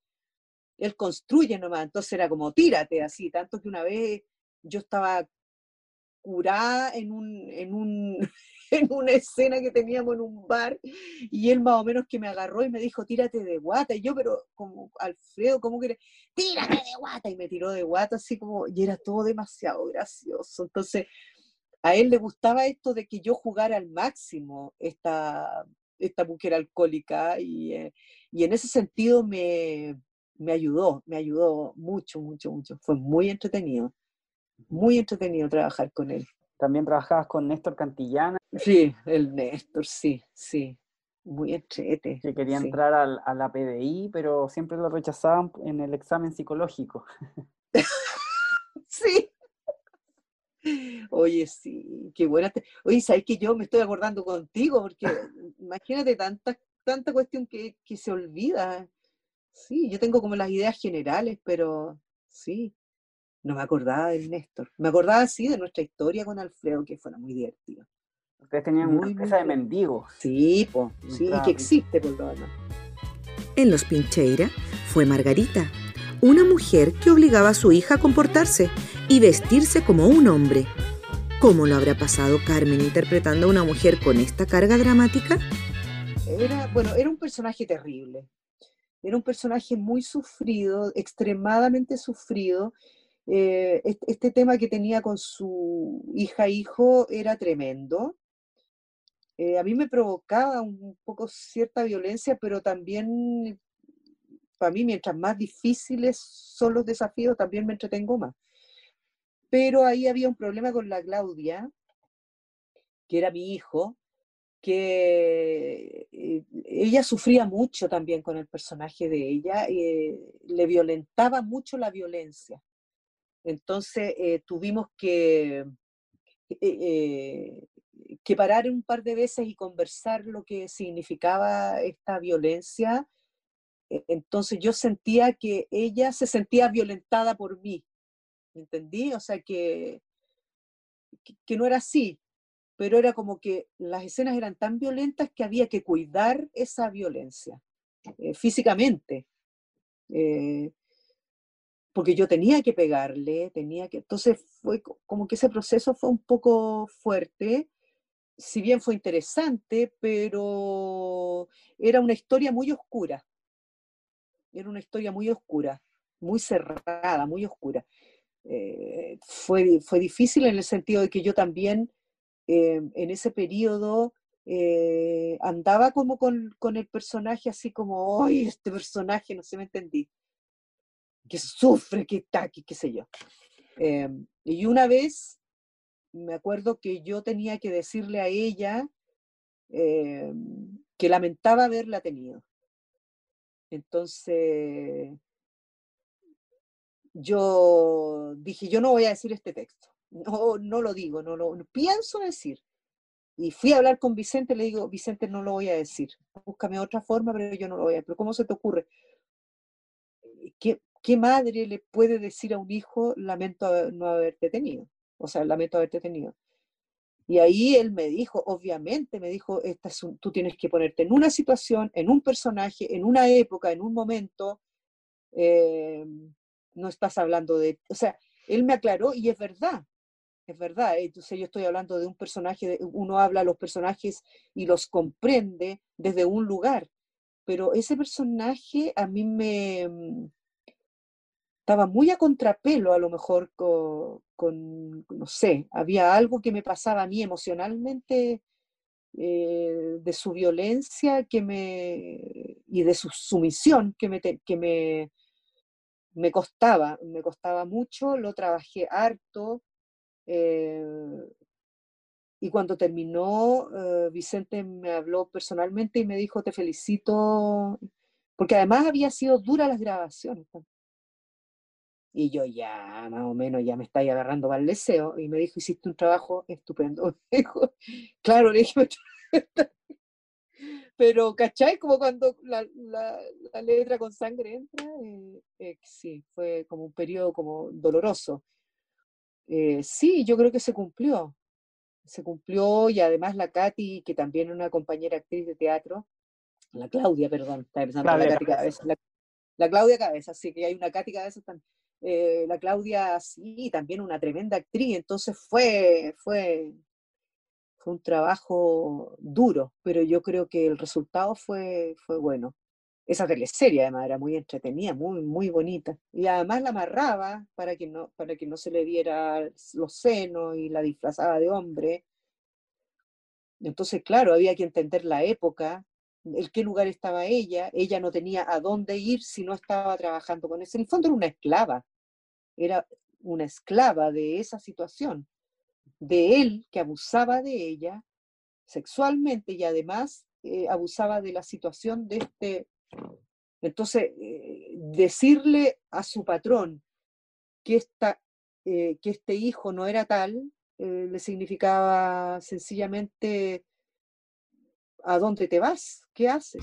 S2: él construye nomás, entonces era como tírate así, tanto que una vez yo estaba curada en un, en un, en una escena que teníamos en un bar, y él más o menos que me agarró y me dijo, tírate de guata, y yo, pero como, Alfredo, ¿cómo que Tírate de guata, y me tiró de guata, así como, y era todo demasiado gracioso, entonces a él le gustaba esto de que yo jugara al máximo esta, esta mujer alcohólica, y, eh, y en ese sentido me, me ayudó, me ayudó mucho, mucho, mucho. Fue muy entretenido, muy entretenido trabajar con él.
S3: También trabajabas con Néstor Cantillana.
S2: Sí, el Néstor, sí, sí. Muy entrete.
S3: Que quería entrar al, a la PDI, pero siempre lo rechazaban en el examen psicológico.
S2: sí. Oye, sí, qué buena. Oye, ¿sabes que yo me estoy acordando contigo? Porque imagínate tanta, tanta cuestión que, que se olvida. Sí, yo tengo como las ideas generales, pero sí, no me acordaba del Néstor. Me acordaba sí de nuestra historia con Alfredo, que fue muy divertida.
S3: Ustedes tenían una empresa de mendigos.
S2: Sí, pues, sí, que existe por lo demás.
S1: En Los Pincheira fue Margarita, una mujer que obligaba a su hija a comportarse y vestirse como un hombre. ¿Cómo lo habrá pasado Carmen interpretando a una mujer con esta carga dramática?
S2: Era, bueno, era un personaje terrible. Era un personaje muy sufrido, extremadamente sufrido. Eh, este, tema que tenía con su hija hijo era tremendo. Eh, a mí me provocaba un poco cierta violencia, pero también para mí, mientras más difíciles son los desafíos, también me entretengo más. Pero ahí había un problema con la Claudia, que era mi hijo, que eh, ella sufría mucho también con el personaje de ella, eh, le violentaba mucho la violencia. Entonces eh, tuvimos que, que parar un par de veces y conversar lo que significaba esta violencia. Entonces yo sentía que ella se sentía violentada por mí, ¿entendí? O sea que, que no era así, pero era como que las escenas eran tan violentas que había que cuidar esa violencia eh, físicamente. Eh, porque yo tenía que pegarle, tenía que... Entonces fue como que ese proceso fue un poco fuerte, si bien fue interesante, pero era una historia muy oscura. Era una historia muy oscura, muy cerrada, muy oscura. Eh, fue, fue difícil en el sentido de que yo también eh, en ese periodo eh, andaba como con, con, el personaje así como, ¡ay, este personaje! No se me entendí. Que sufre, que está, que qué sé yo. Eh, y una vez me acuerdo que yo tenía que decirle a ella que lamentaba haberla tenido. Entonces, yo dije, yo no voy a decir este texto no, no lo digo, no lo pienso decir. Y fui a hablar con Vicente, le digo, Vicente, no lo voy a decir, búscame otra forma, pero yo no lo voy a decir. Pero ¿cómo se te ocurre? ¿Qué, ¿Qué madre le puede decir a un hijo, lamento no haberte tenido? O sea, lamento haberte tenido. Y ahí él me dijo, obviamente, me dijo, Esta tú tienes que ponerte en una situación, en un personaje, en una época, en un momento. Eh, no estás hablando de, o sea, él me aclaró y es verdad, es verdad. Entonces yo estoy hablando de un personaje, uno habla a los personajes y los comprende desde un lugar, pero ese personaje a mí me mm, estaba muy a contrapelo a lo mejor con, no sé, había algo que me pasaba a mí emocionalmente eh, de su violencia que me, y de su sumisión que me, que me, me costaba, me costaba mucho, lo trabajé harto, eh, y cuando terminó, eh, Vicente me habló personalmente y me dijo, te felicito, porque además había sido dura las grabaciones. Y yo ya, más o menos, ya me estáis agarrando mal deseo. Y me dijo, hiciste un trabajo estupendo. claro, le dije, pero, ¿cachai? Como cuando la, letra con sangre entra. Eh, sí, fue como un periodo como doloroso. Eh, sí, yo creo que se cumplió. Se cumplió y además la Katy, que también es una compañera actriz de teatro, la Claudia, perdón, está pensando la Katy Cabeza. La, Claudia Cabeza, sí, que hay una Katy Cabeza también. Eh, la Claudia, sí, también una tremenda actriz, entonces fue, fue, fue un trabajo duro, pero yo creo que el resultado fue, fue bueno esa teleserie además era muy entretenida, muy, muy bonita. Y además la amarraba para que no, para que no se le diera los senos y la disfrazaba de hombre. Entonces, claro, había que entender la época, en qué lugar estaba ella. Ella no tenía a dónde ir si no estaba trabajando con eso. En el fondo era una esclava. Era una esclava de esa situación, de él que abusaba de ella sexualmente y además eh, abusaba de la situación de este entonces, eh, decirle a su patrón que, esta, eh, que este hijo no era tal, le significaba sencillamente, ¿a dónde te vas? ¿Qué haces?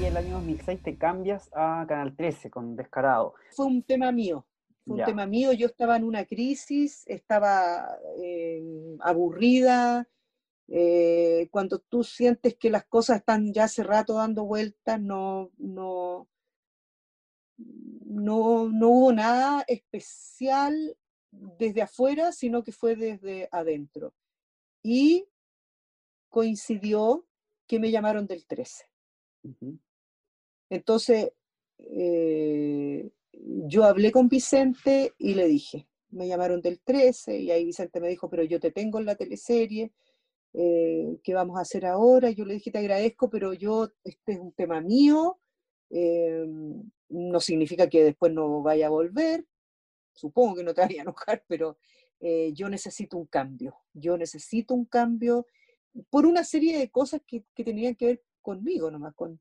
S3: Y el año 2006 te cambias a Canal 13 con Descarado.
S2: Fue un tema mío, fue un tema mío. Yo estaba en una crisis, estaba aburrida, eh, cuando tú sientes que las cosas están ya hace rato dando vueltas, no, no, no, no hubo nada especial desde afuera, sino que fue desde adentro. Y coincidió que me llamaron del 13. Entonces, eh, yo hablé con Vicente y le dije, me llamaron del 13 y ahí Vicente me dijo, pero yo te tengo en la teleserie eh, ¿qué vamos a hacer ahora? Yo le dije, te agradezco, pero yo, este es un tema mío, eh, no significa que después no vaya a volver, supongo que no te vaya a enojar, pero eh, yo necesito un cambio, yo necesito un cambio por una serie de cosas que, que tenían que ver conmigo nomás. Con,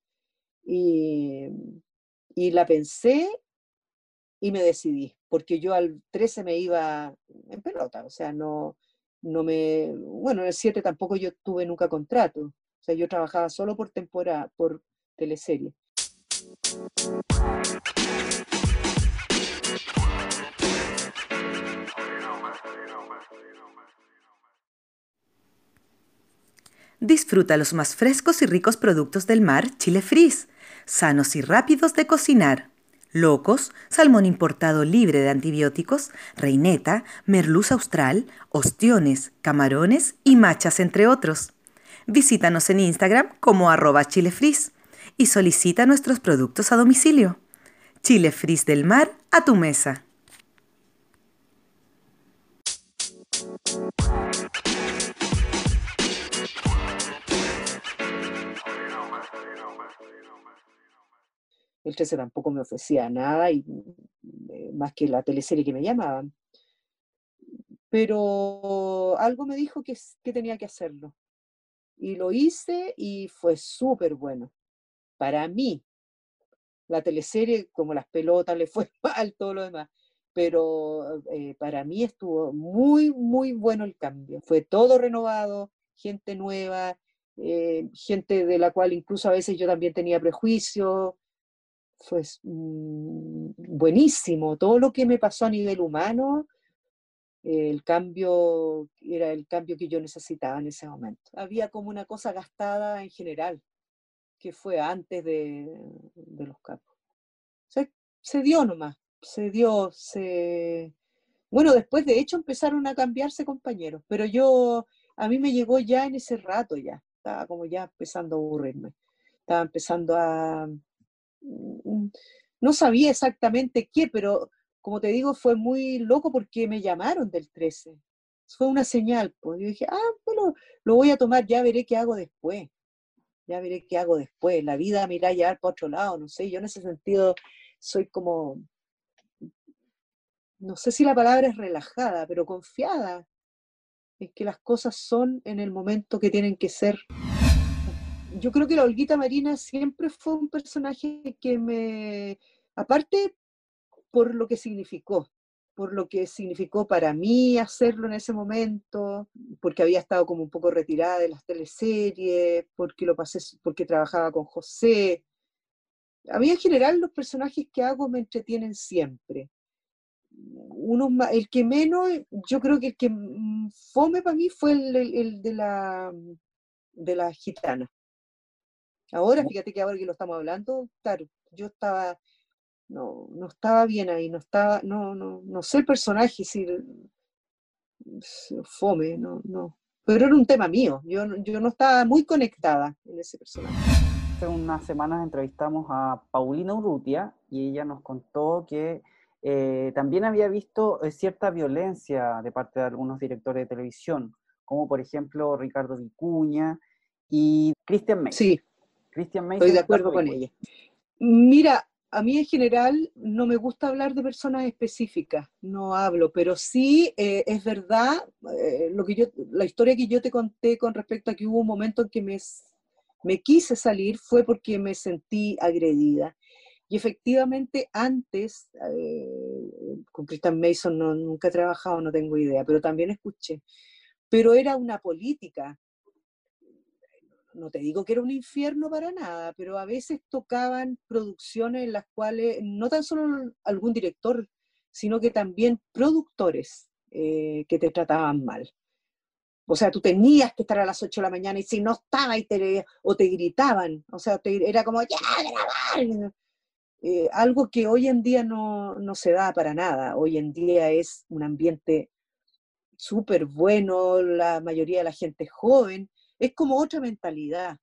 S2: y, y la pensé y me decidí, porque yo al 13 me iba en pelota, o sea, no, no me, bueno, en el 7 tampoco yo tuve nunca contrato, o sea, yo trabajaba solo por temporada, por teleserie.
S1: Disfruta los más frescos y ricos productos del mar Chile Freeze, sanos y rápidos de cocinar. Locos, salmón importado libre de antibióticos, reineta, merluz austral, ostiones, camarones y machas, entre otros. Visítanos en Instagram como arroba y solicita nuestros productos a domicilio. Chile Frizz del mar a tu mesa.
S2: El 13 tampoco me ofrecía nada y eh, más que la teleserie que me llamaban. Pero algo me dijo que, tenía que hacerlo. Y lo hice y fue súper bueno. Para mí, la teleserie, como las pelotas, le fue mal, todo lo demás. Pero eh, para mí estuvo muy, muy bueno el cambio. Fue todo renovado, gente nueva, eh, gente de la cual incluso a veces yo también tenía prejuicios, fue mm, buenísimo. Todo lo que me pasó a nivel humano, el cambio era el cambio que yo necesitaba en ese momento. Había como una cosa gastada en general, que fue antes de, los capos. Se, se dio nomás, se dio, se... Bueno, después de hecho empezaron a cambiarse compañeros, pero yo, a mí me llegó ya en ese rato ya, estaba como ya empezando a aburrirme, estaba empezando a, no sabía exactamente qué, pero como te digo, fue muy loco porque me llamaron del 13. Fue una señal, pues. Yo dije, ah, bueno, lo voy a tomar, ya veré qué hago después. Ya veré qué hago después. La vida me irá a llevar para otro lado, no sé. Yo en ese sentido soy como, no sé si la palabra es relajada, pero confiada en que las cosas son en el momento que tienen que ser yo creo que la Olguita Marina siempre fue un personaje que me, aparte por lo que significó, por lo que significó para mí hacerlo en ese momento, porque había estado como un poco retirada de las teleseries, porque lo pasé, porque trabajaba con José. A mí en general los personajes que hago me entretienen siempre. Uno, el que menos, yo creo que el que fome para mí fue el, el de la de la gitana. Ahora, fíjate que ahora que lo estamos hablando, claro, yo estaba, no, no estaba bien ahí, no estaba, no, no, no sé el personaje, si fome, no, no. Pero era un tema mío, yo, yo no estaba muy conectada en ese personaje.
S3: Hace unas semanas entrevistamos a Paulina Urrutia y ella nos contó que eh, también había visto eh, cierta violencia de parte de algunos directores de televisión, como por ejemplo Ricardo Vicuña y Cristian May.
S2: Sí, Estoy de acuerdo con ella. Mira, a mí en general no me gusta hablar de personas específicas, no hablo, pero sí eh, es verdad eh, lo que yo, la historia que yo te conté con respecto a que hubo un momento en que me, me quise salir fue porque me sentí agredida. Y efectivamente antes, eh, con Christian Mason no, nunca he trabajado, no tengo idea, pero también escuché. Pero era una política no te digo que era un infierno para nada, pero a veces tocaban producciones en las cuales no tan solo algún director, sino que también productores eh, que te trataban mal. O sea, tú tenías que estar a las 8 de la mañana y si no estaba y te, o te gritaban, o sea, era como, ya, grabar. Eh, algo que hoy en día no, no se da para nada. Hoy en día es un ambiente súper bueno, la mayoría de la gente es joven, es como otra mentalidad.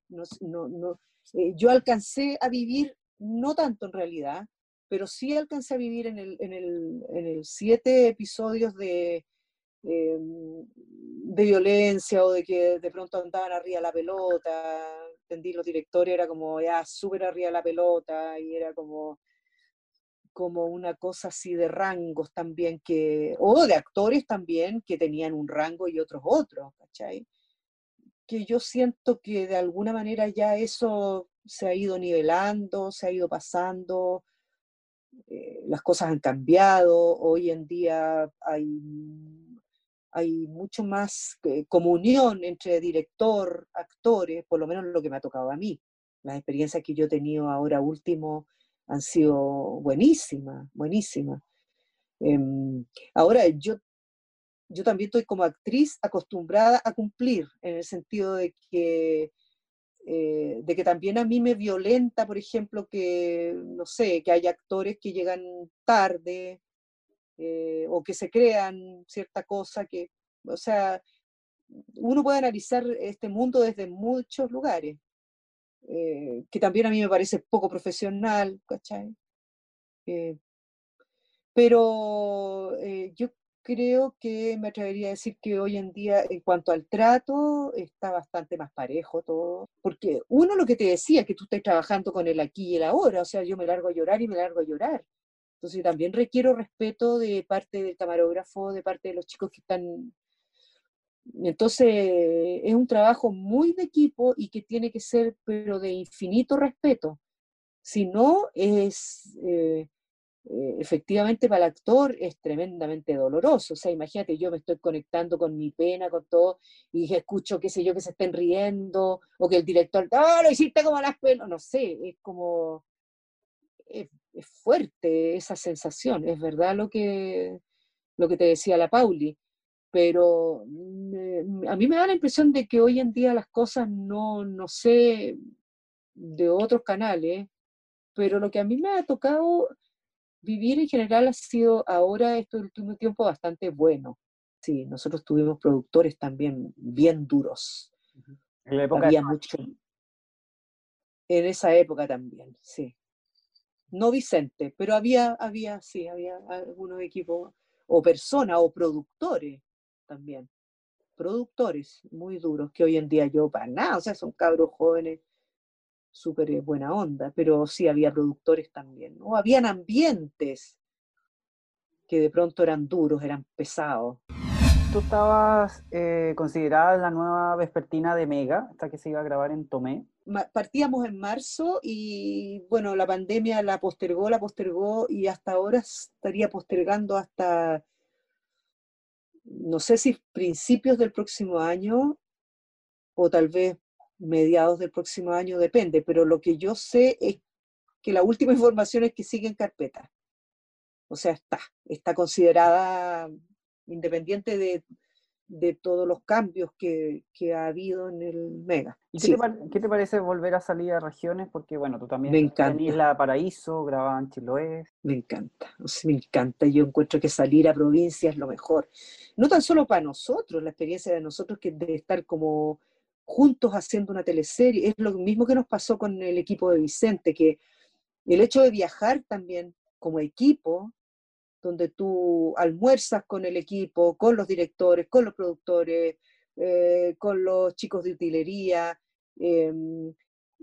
S2: Eh, yo alcancé a vivir, no tanto en realidad, pero sí alcancé a vivir en el, en el, siete episodios de, em, de violencia o de que de pronto andaban arriba la pelota, entendí, los directores era como ya súper arriba la pelota y era como como una cosa así de rangos también que, o de actores también que tenían un rango y otros otros, ¿cachai? Que yo siento que de alguna manera ya eso se ha ido nivelando, se ha ido pasando, eh, las cosas han cambiado, hoy en día hay, hay mucho más eh, comunión entre director, actores, por lo menos lo que me ha tocado a mí. Las experiencias que yo he tenido ahora último han sido buenísimas, buenísimas. Em, ahora, yo, yo también estoy como actriz acostumbrada a cumplir, en el sentido de que eh, de que también a mí me violenta, por ejemplo, que, no sé, que hay actores que llegan tarde eh, o que se crean cierta cosa que, o sea, uno puede analizar este mundo desde muchos lugares, eh, que también a mí me parece poco profesional, ¿cachai? pero yo creo que me atrevería a decir que hoy en día, en cuanto al trato, está bastante más parejo todo. Porque uno lo que te decía, que tú estás trabajando con el aquí y el ahora, o sea, yo me largo a llorar y me largo a llorar. Entonces también requiero respeto de parte del camarógrafo, de parte de los chicos que están... Entonces es un trabajo muy de equipo y que tiene que ser, pero de infinito respeto. Si no, es... Eh, eh, efectivamente para el actor es tremendamente doloroso. O sea, imagínate, yo me estoy conectando con mi pena, con todo, y escucho, qué sé yo, que se estén riendo, o que el director, ¡ah, lo hiciste como las penas! No sé, es como, es, fuerte esa sensación, es verdad lo que, lo que te decía la Pauli, pero a mí me da la impresión de que hoy en día las cosas no, no sé de otros canales, pero lo que a mí me ha tocado vivir en general ha sido ahora, este último tiempo, bastante bueno. Sí, nosotros tuvimos productores también bien duros.
S3: En la época
S2: Había mucho. En esa época también, sí. No Vicente, pero había, había, sí, había algunos equipos, o personas, o productores también. Productores muy duros, que hoy en día yo para nada, o sea, son cabros jóvenes súper eh, buena onda, pero sí había productores también, ¿no? Habían ambientes que de pronto eran duros, eran pesados.
S3: Tú estabas eh, considerada la nueva vespertina de Mega, hasta que se iba a grabar en Tomé.
S2: Partíamos en marzo y bueno, la pandemia la postergó, la postergó y hasta ahora estaría postergando hasta, no sé si principios del próximo año o tal vez mediados del próximo año, depende, pero lo que yo sé es que la última información es que sigue en carpeta. O sea, está, está considerada independiente de, de todos los cambios que, que, ha habido en el Mega.
S3: ¿Y qué, te, parece volver a salir a regiones? Porque, bueno, tú también en Isla Paraíso, grababan Chiloé.
S2: Me encanta, me encanta. Yo encuentro que salir a provincia es lo mejor. No tan solo para nosotros, la experiencia de nosotros que de estar como juntos haciendo una teleserie. Es lo mismo que nos pasó con el equipo de Vicente, que el hecho de viajar también como equipo, donde tú almuerzas con el equipo, con los directores, con los productores, eh, con los chicos de utilería, em,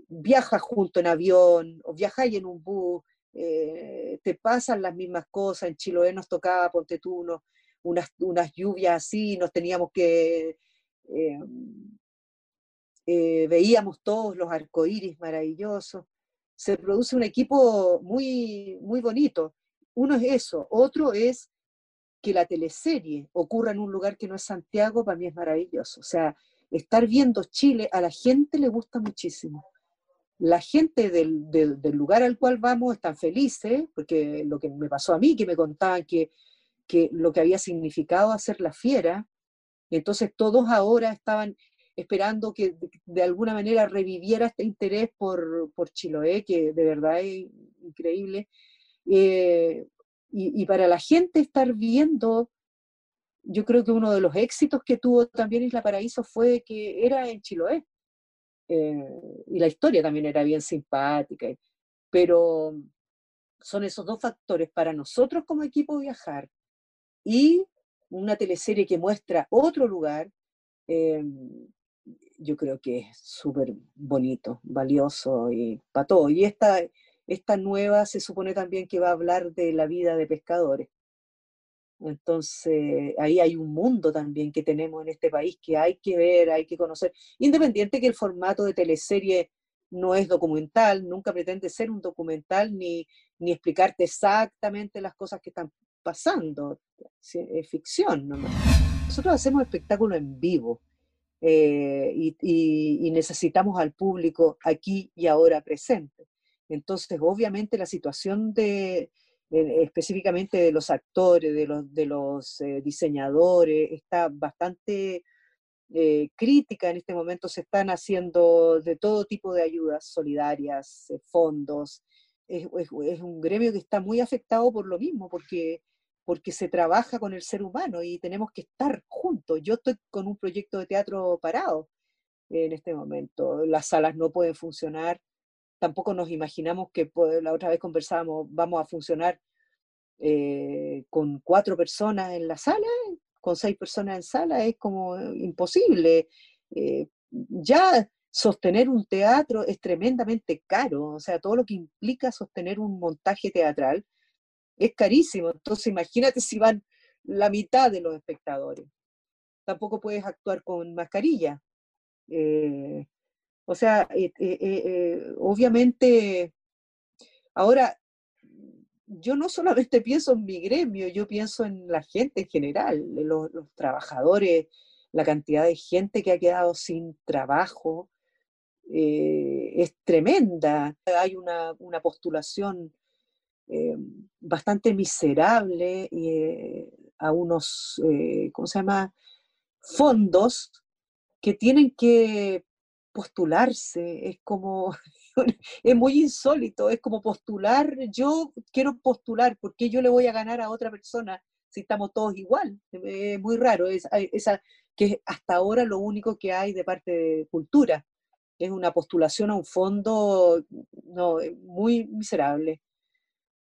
S2: viajas junto en avión o viajáis en un bus, eh, te pasan las mismas cosas. En Chiloé nos tocaba, ponte tú, unas, unas lluvias así, nos teníamos que em, eh, veíamos todos los arcoíris maravillosos. Se produce un equipo muy, muy bonito. Uno es eso, otro es que la teleserie ocurra en un lugar que no es Santiago, para mí es maravilloso. O sea, estar viendo Chile a la gente le gusta muchísimo. La gente del, del, lugar al cual vamos están felices, porque lo que me pasó a mí, que me contaban que, que lo que había significado hacer la fiera, entonces todos ahora estaban esperando que de, alguna manera reviviera este interés por, por Chiloé, que de verdad es increíble. Eh, y, para la gente estar viendo, yo creo que uno de los éxitos que tuvo también Isla Paraíso fue que era en Chiloé. Eh, y la historia también era bien simpática, pero son esos dos factores para nosotros como equipo viajar y una teleserie que muestra otro lugar, eh, yo creo que es súper bonito, valioso y para todo. Y esta, esta nueva se supone también que va a hablar de la vida de pescadores. Entonces, ahí hay un mundo también que tenemos en este país que hay que ver, hay que conocer, independiente que el formato de teleserie no es documental, nunca pretende ser un documental ni, ni explicarte exactamente las cosas que están pasando, es ficción. Nosotros hacemos espectáculo en vivo eh, y, necesitamos al público aquí y ahora presente. Entonces, obviamente la situación de, específicamente de los actores, de los, de los eh, diseñadores, está bastante eh, crítica en este momento. Se están haciendo de todo tipo de ayudas solidarias, fondos. Es, un gremio que está muy afectado por lo mismo, porque porque se trabaja con el ser humano y tenemos que estar juntos. Yo estoy con un proyecto de teatro parado en este momento. Las salas no pueden funcionar. Tampoco nos imaginamos que la otra vez conversábamos, vamos a funcionar eh, con cuatro personas en la sala, con seis personas en sala, es como imposible. Eh, ya sostener un teatro es tremendamente caro, o sea, todo lo que implica sostener un montaje teatral es carísimo. Entonces imagínate si van la mitad de los espectadores. Tampoco puedes actuar con mascarilla. Eh, o sea, eh, eh, obviamente, ahora, yo no solamente pienso en mi gremio, yo pienso en la gente en general, los, los trabajadores, la cantidad de gente que ha quedado sin trabajo. es tremenda. Hay una, una postulación eh, bastante miserable eh, a unos, eh, ¿cómo se llama?, fondos que tienen que postularse. Es como, es muy insólito, es como postular, yo quiero postular, porque yo le voy a ganar a otra persona si estamos todos igual? Es muy raro, es, esa, que hasta ahora lo único que hay de parte de cultura es una postulación a un fondo no, muy miserable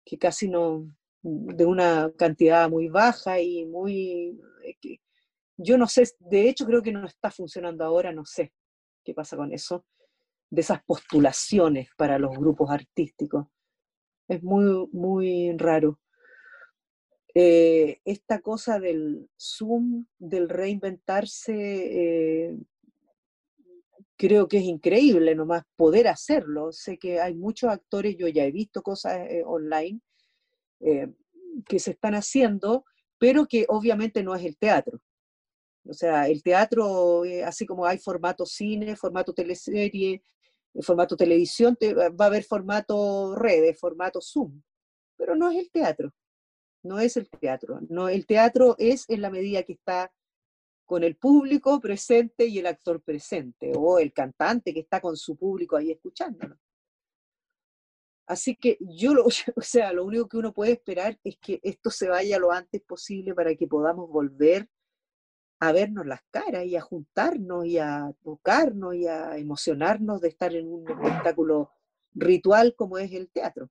S2: que casi no, de una cantidad muy baja y muy, eh, yo no sé, de hecho creo que no está funcionando ahora, no sé qué pasa con eso, de esas postulaciones para los grupos artísticos. Es muy, muy raro. Eh, esta cosa del Zoom, del reinventarse, eh, creo que es increíble nomás poder hacerlo. Sé que hay muchos actores, yo ya he visto cosas eh, online eh, que se están haciendo, pero que obviamente no es el teatro. O sea, el teatro, eh, así como hay formato cine, formato teleserie, formato televisión, va a haber formato redes, formato Zoom, pero no es el teatro. No es el teatro. No, el teatro es en la medida que está con el público presente y el actor presente, o el cantante que está con su público ahí escuchándolo. Así que yo, lo, o sea, lo único que uno puede esperar es que esto se vaya lo antes posible para que podamos volver a vernos las caras y a juntarnos y a tocarnos y a emocionarnos de estar en un espectáculo ritual como es el teatro.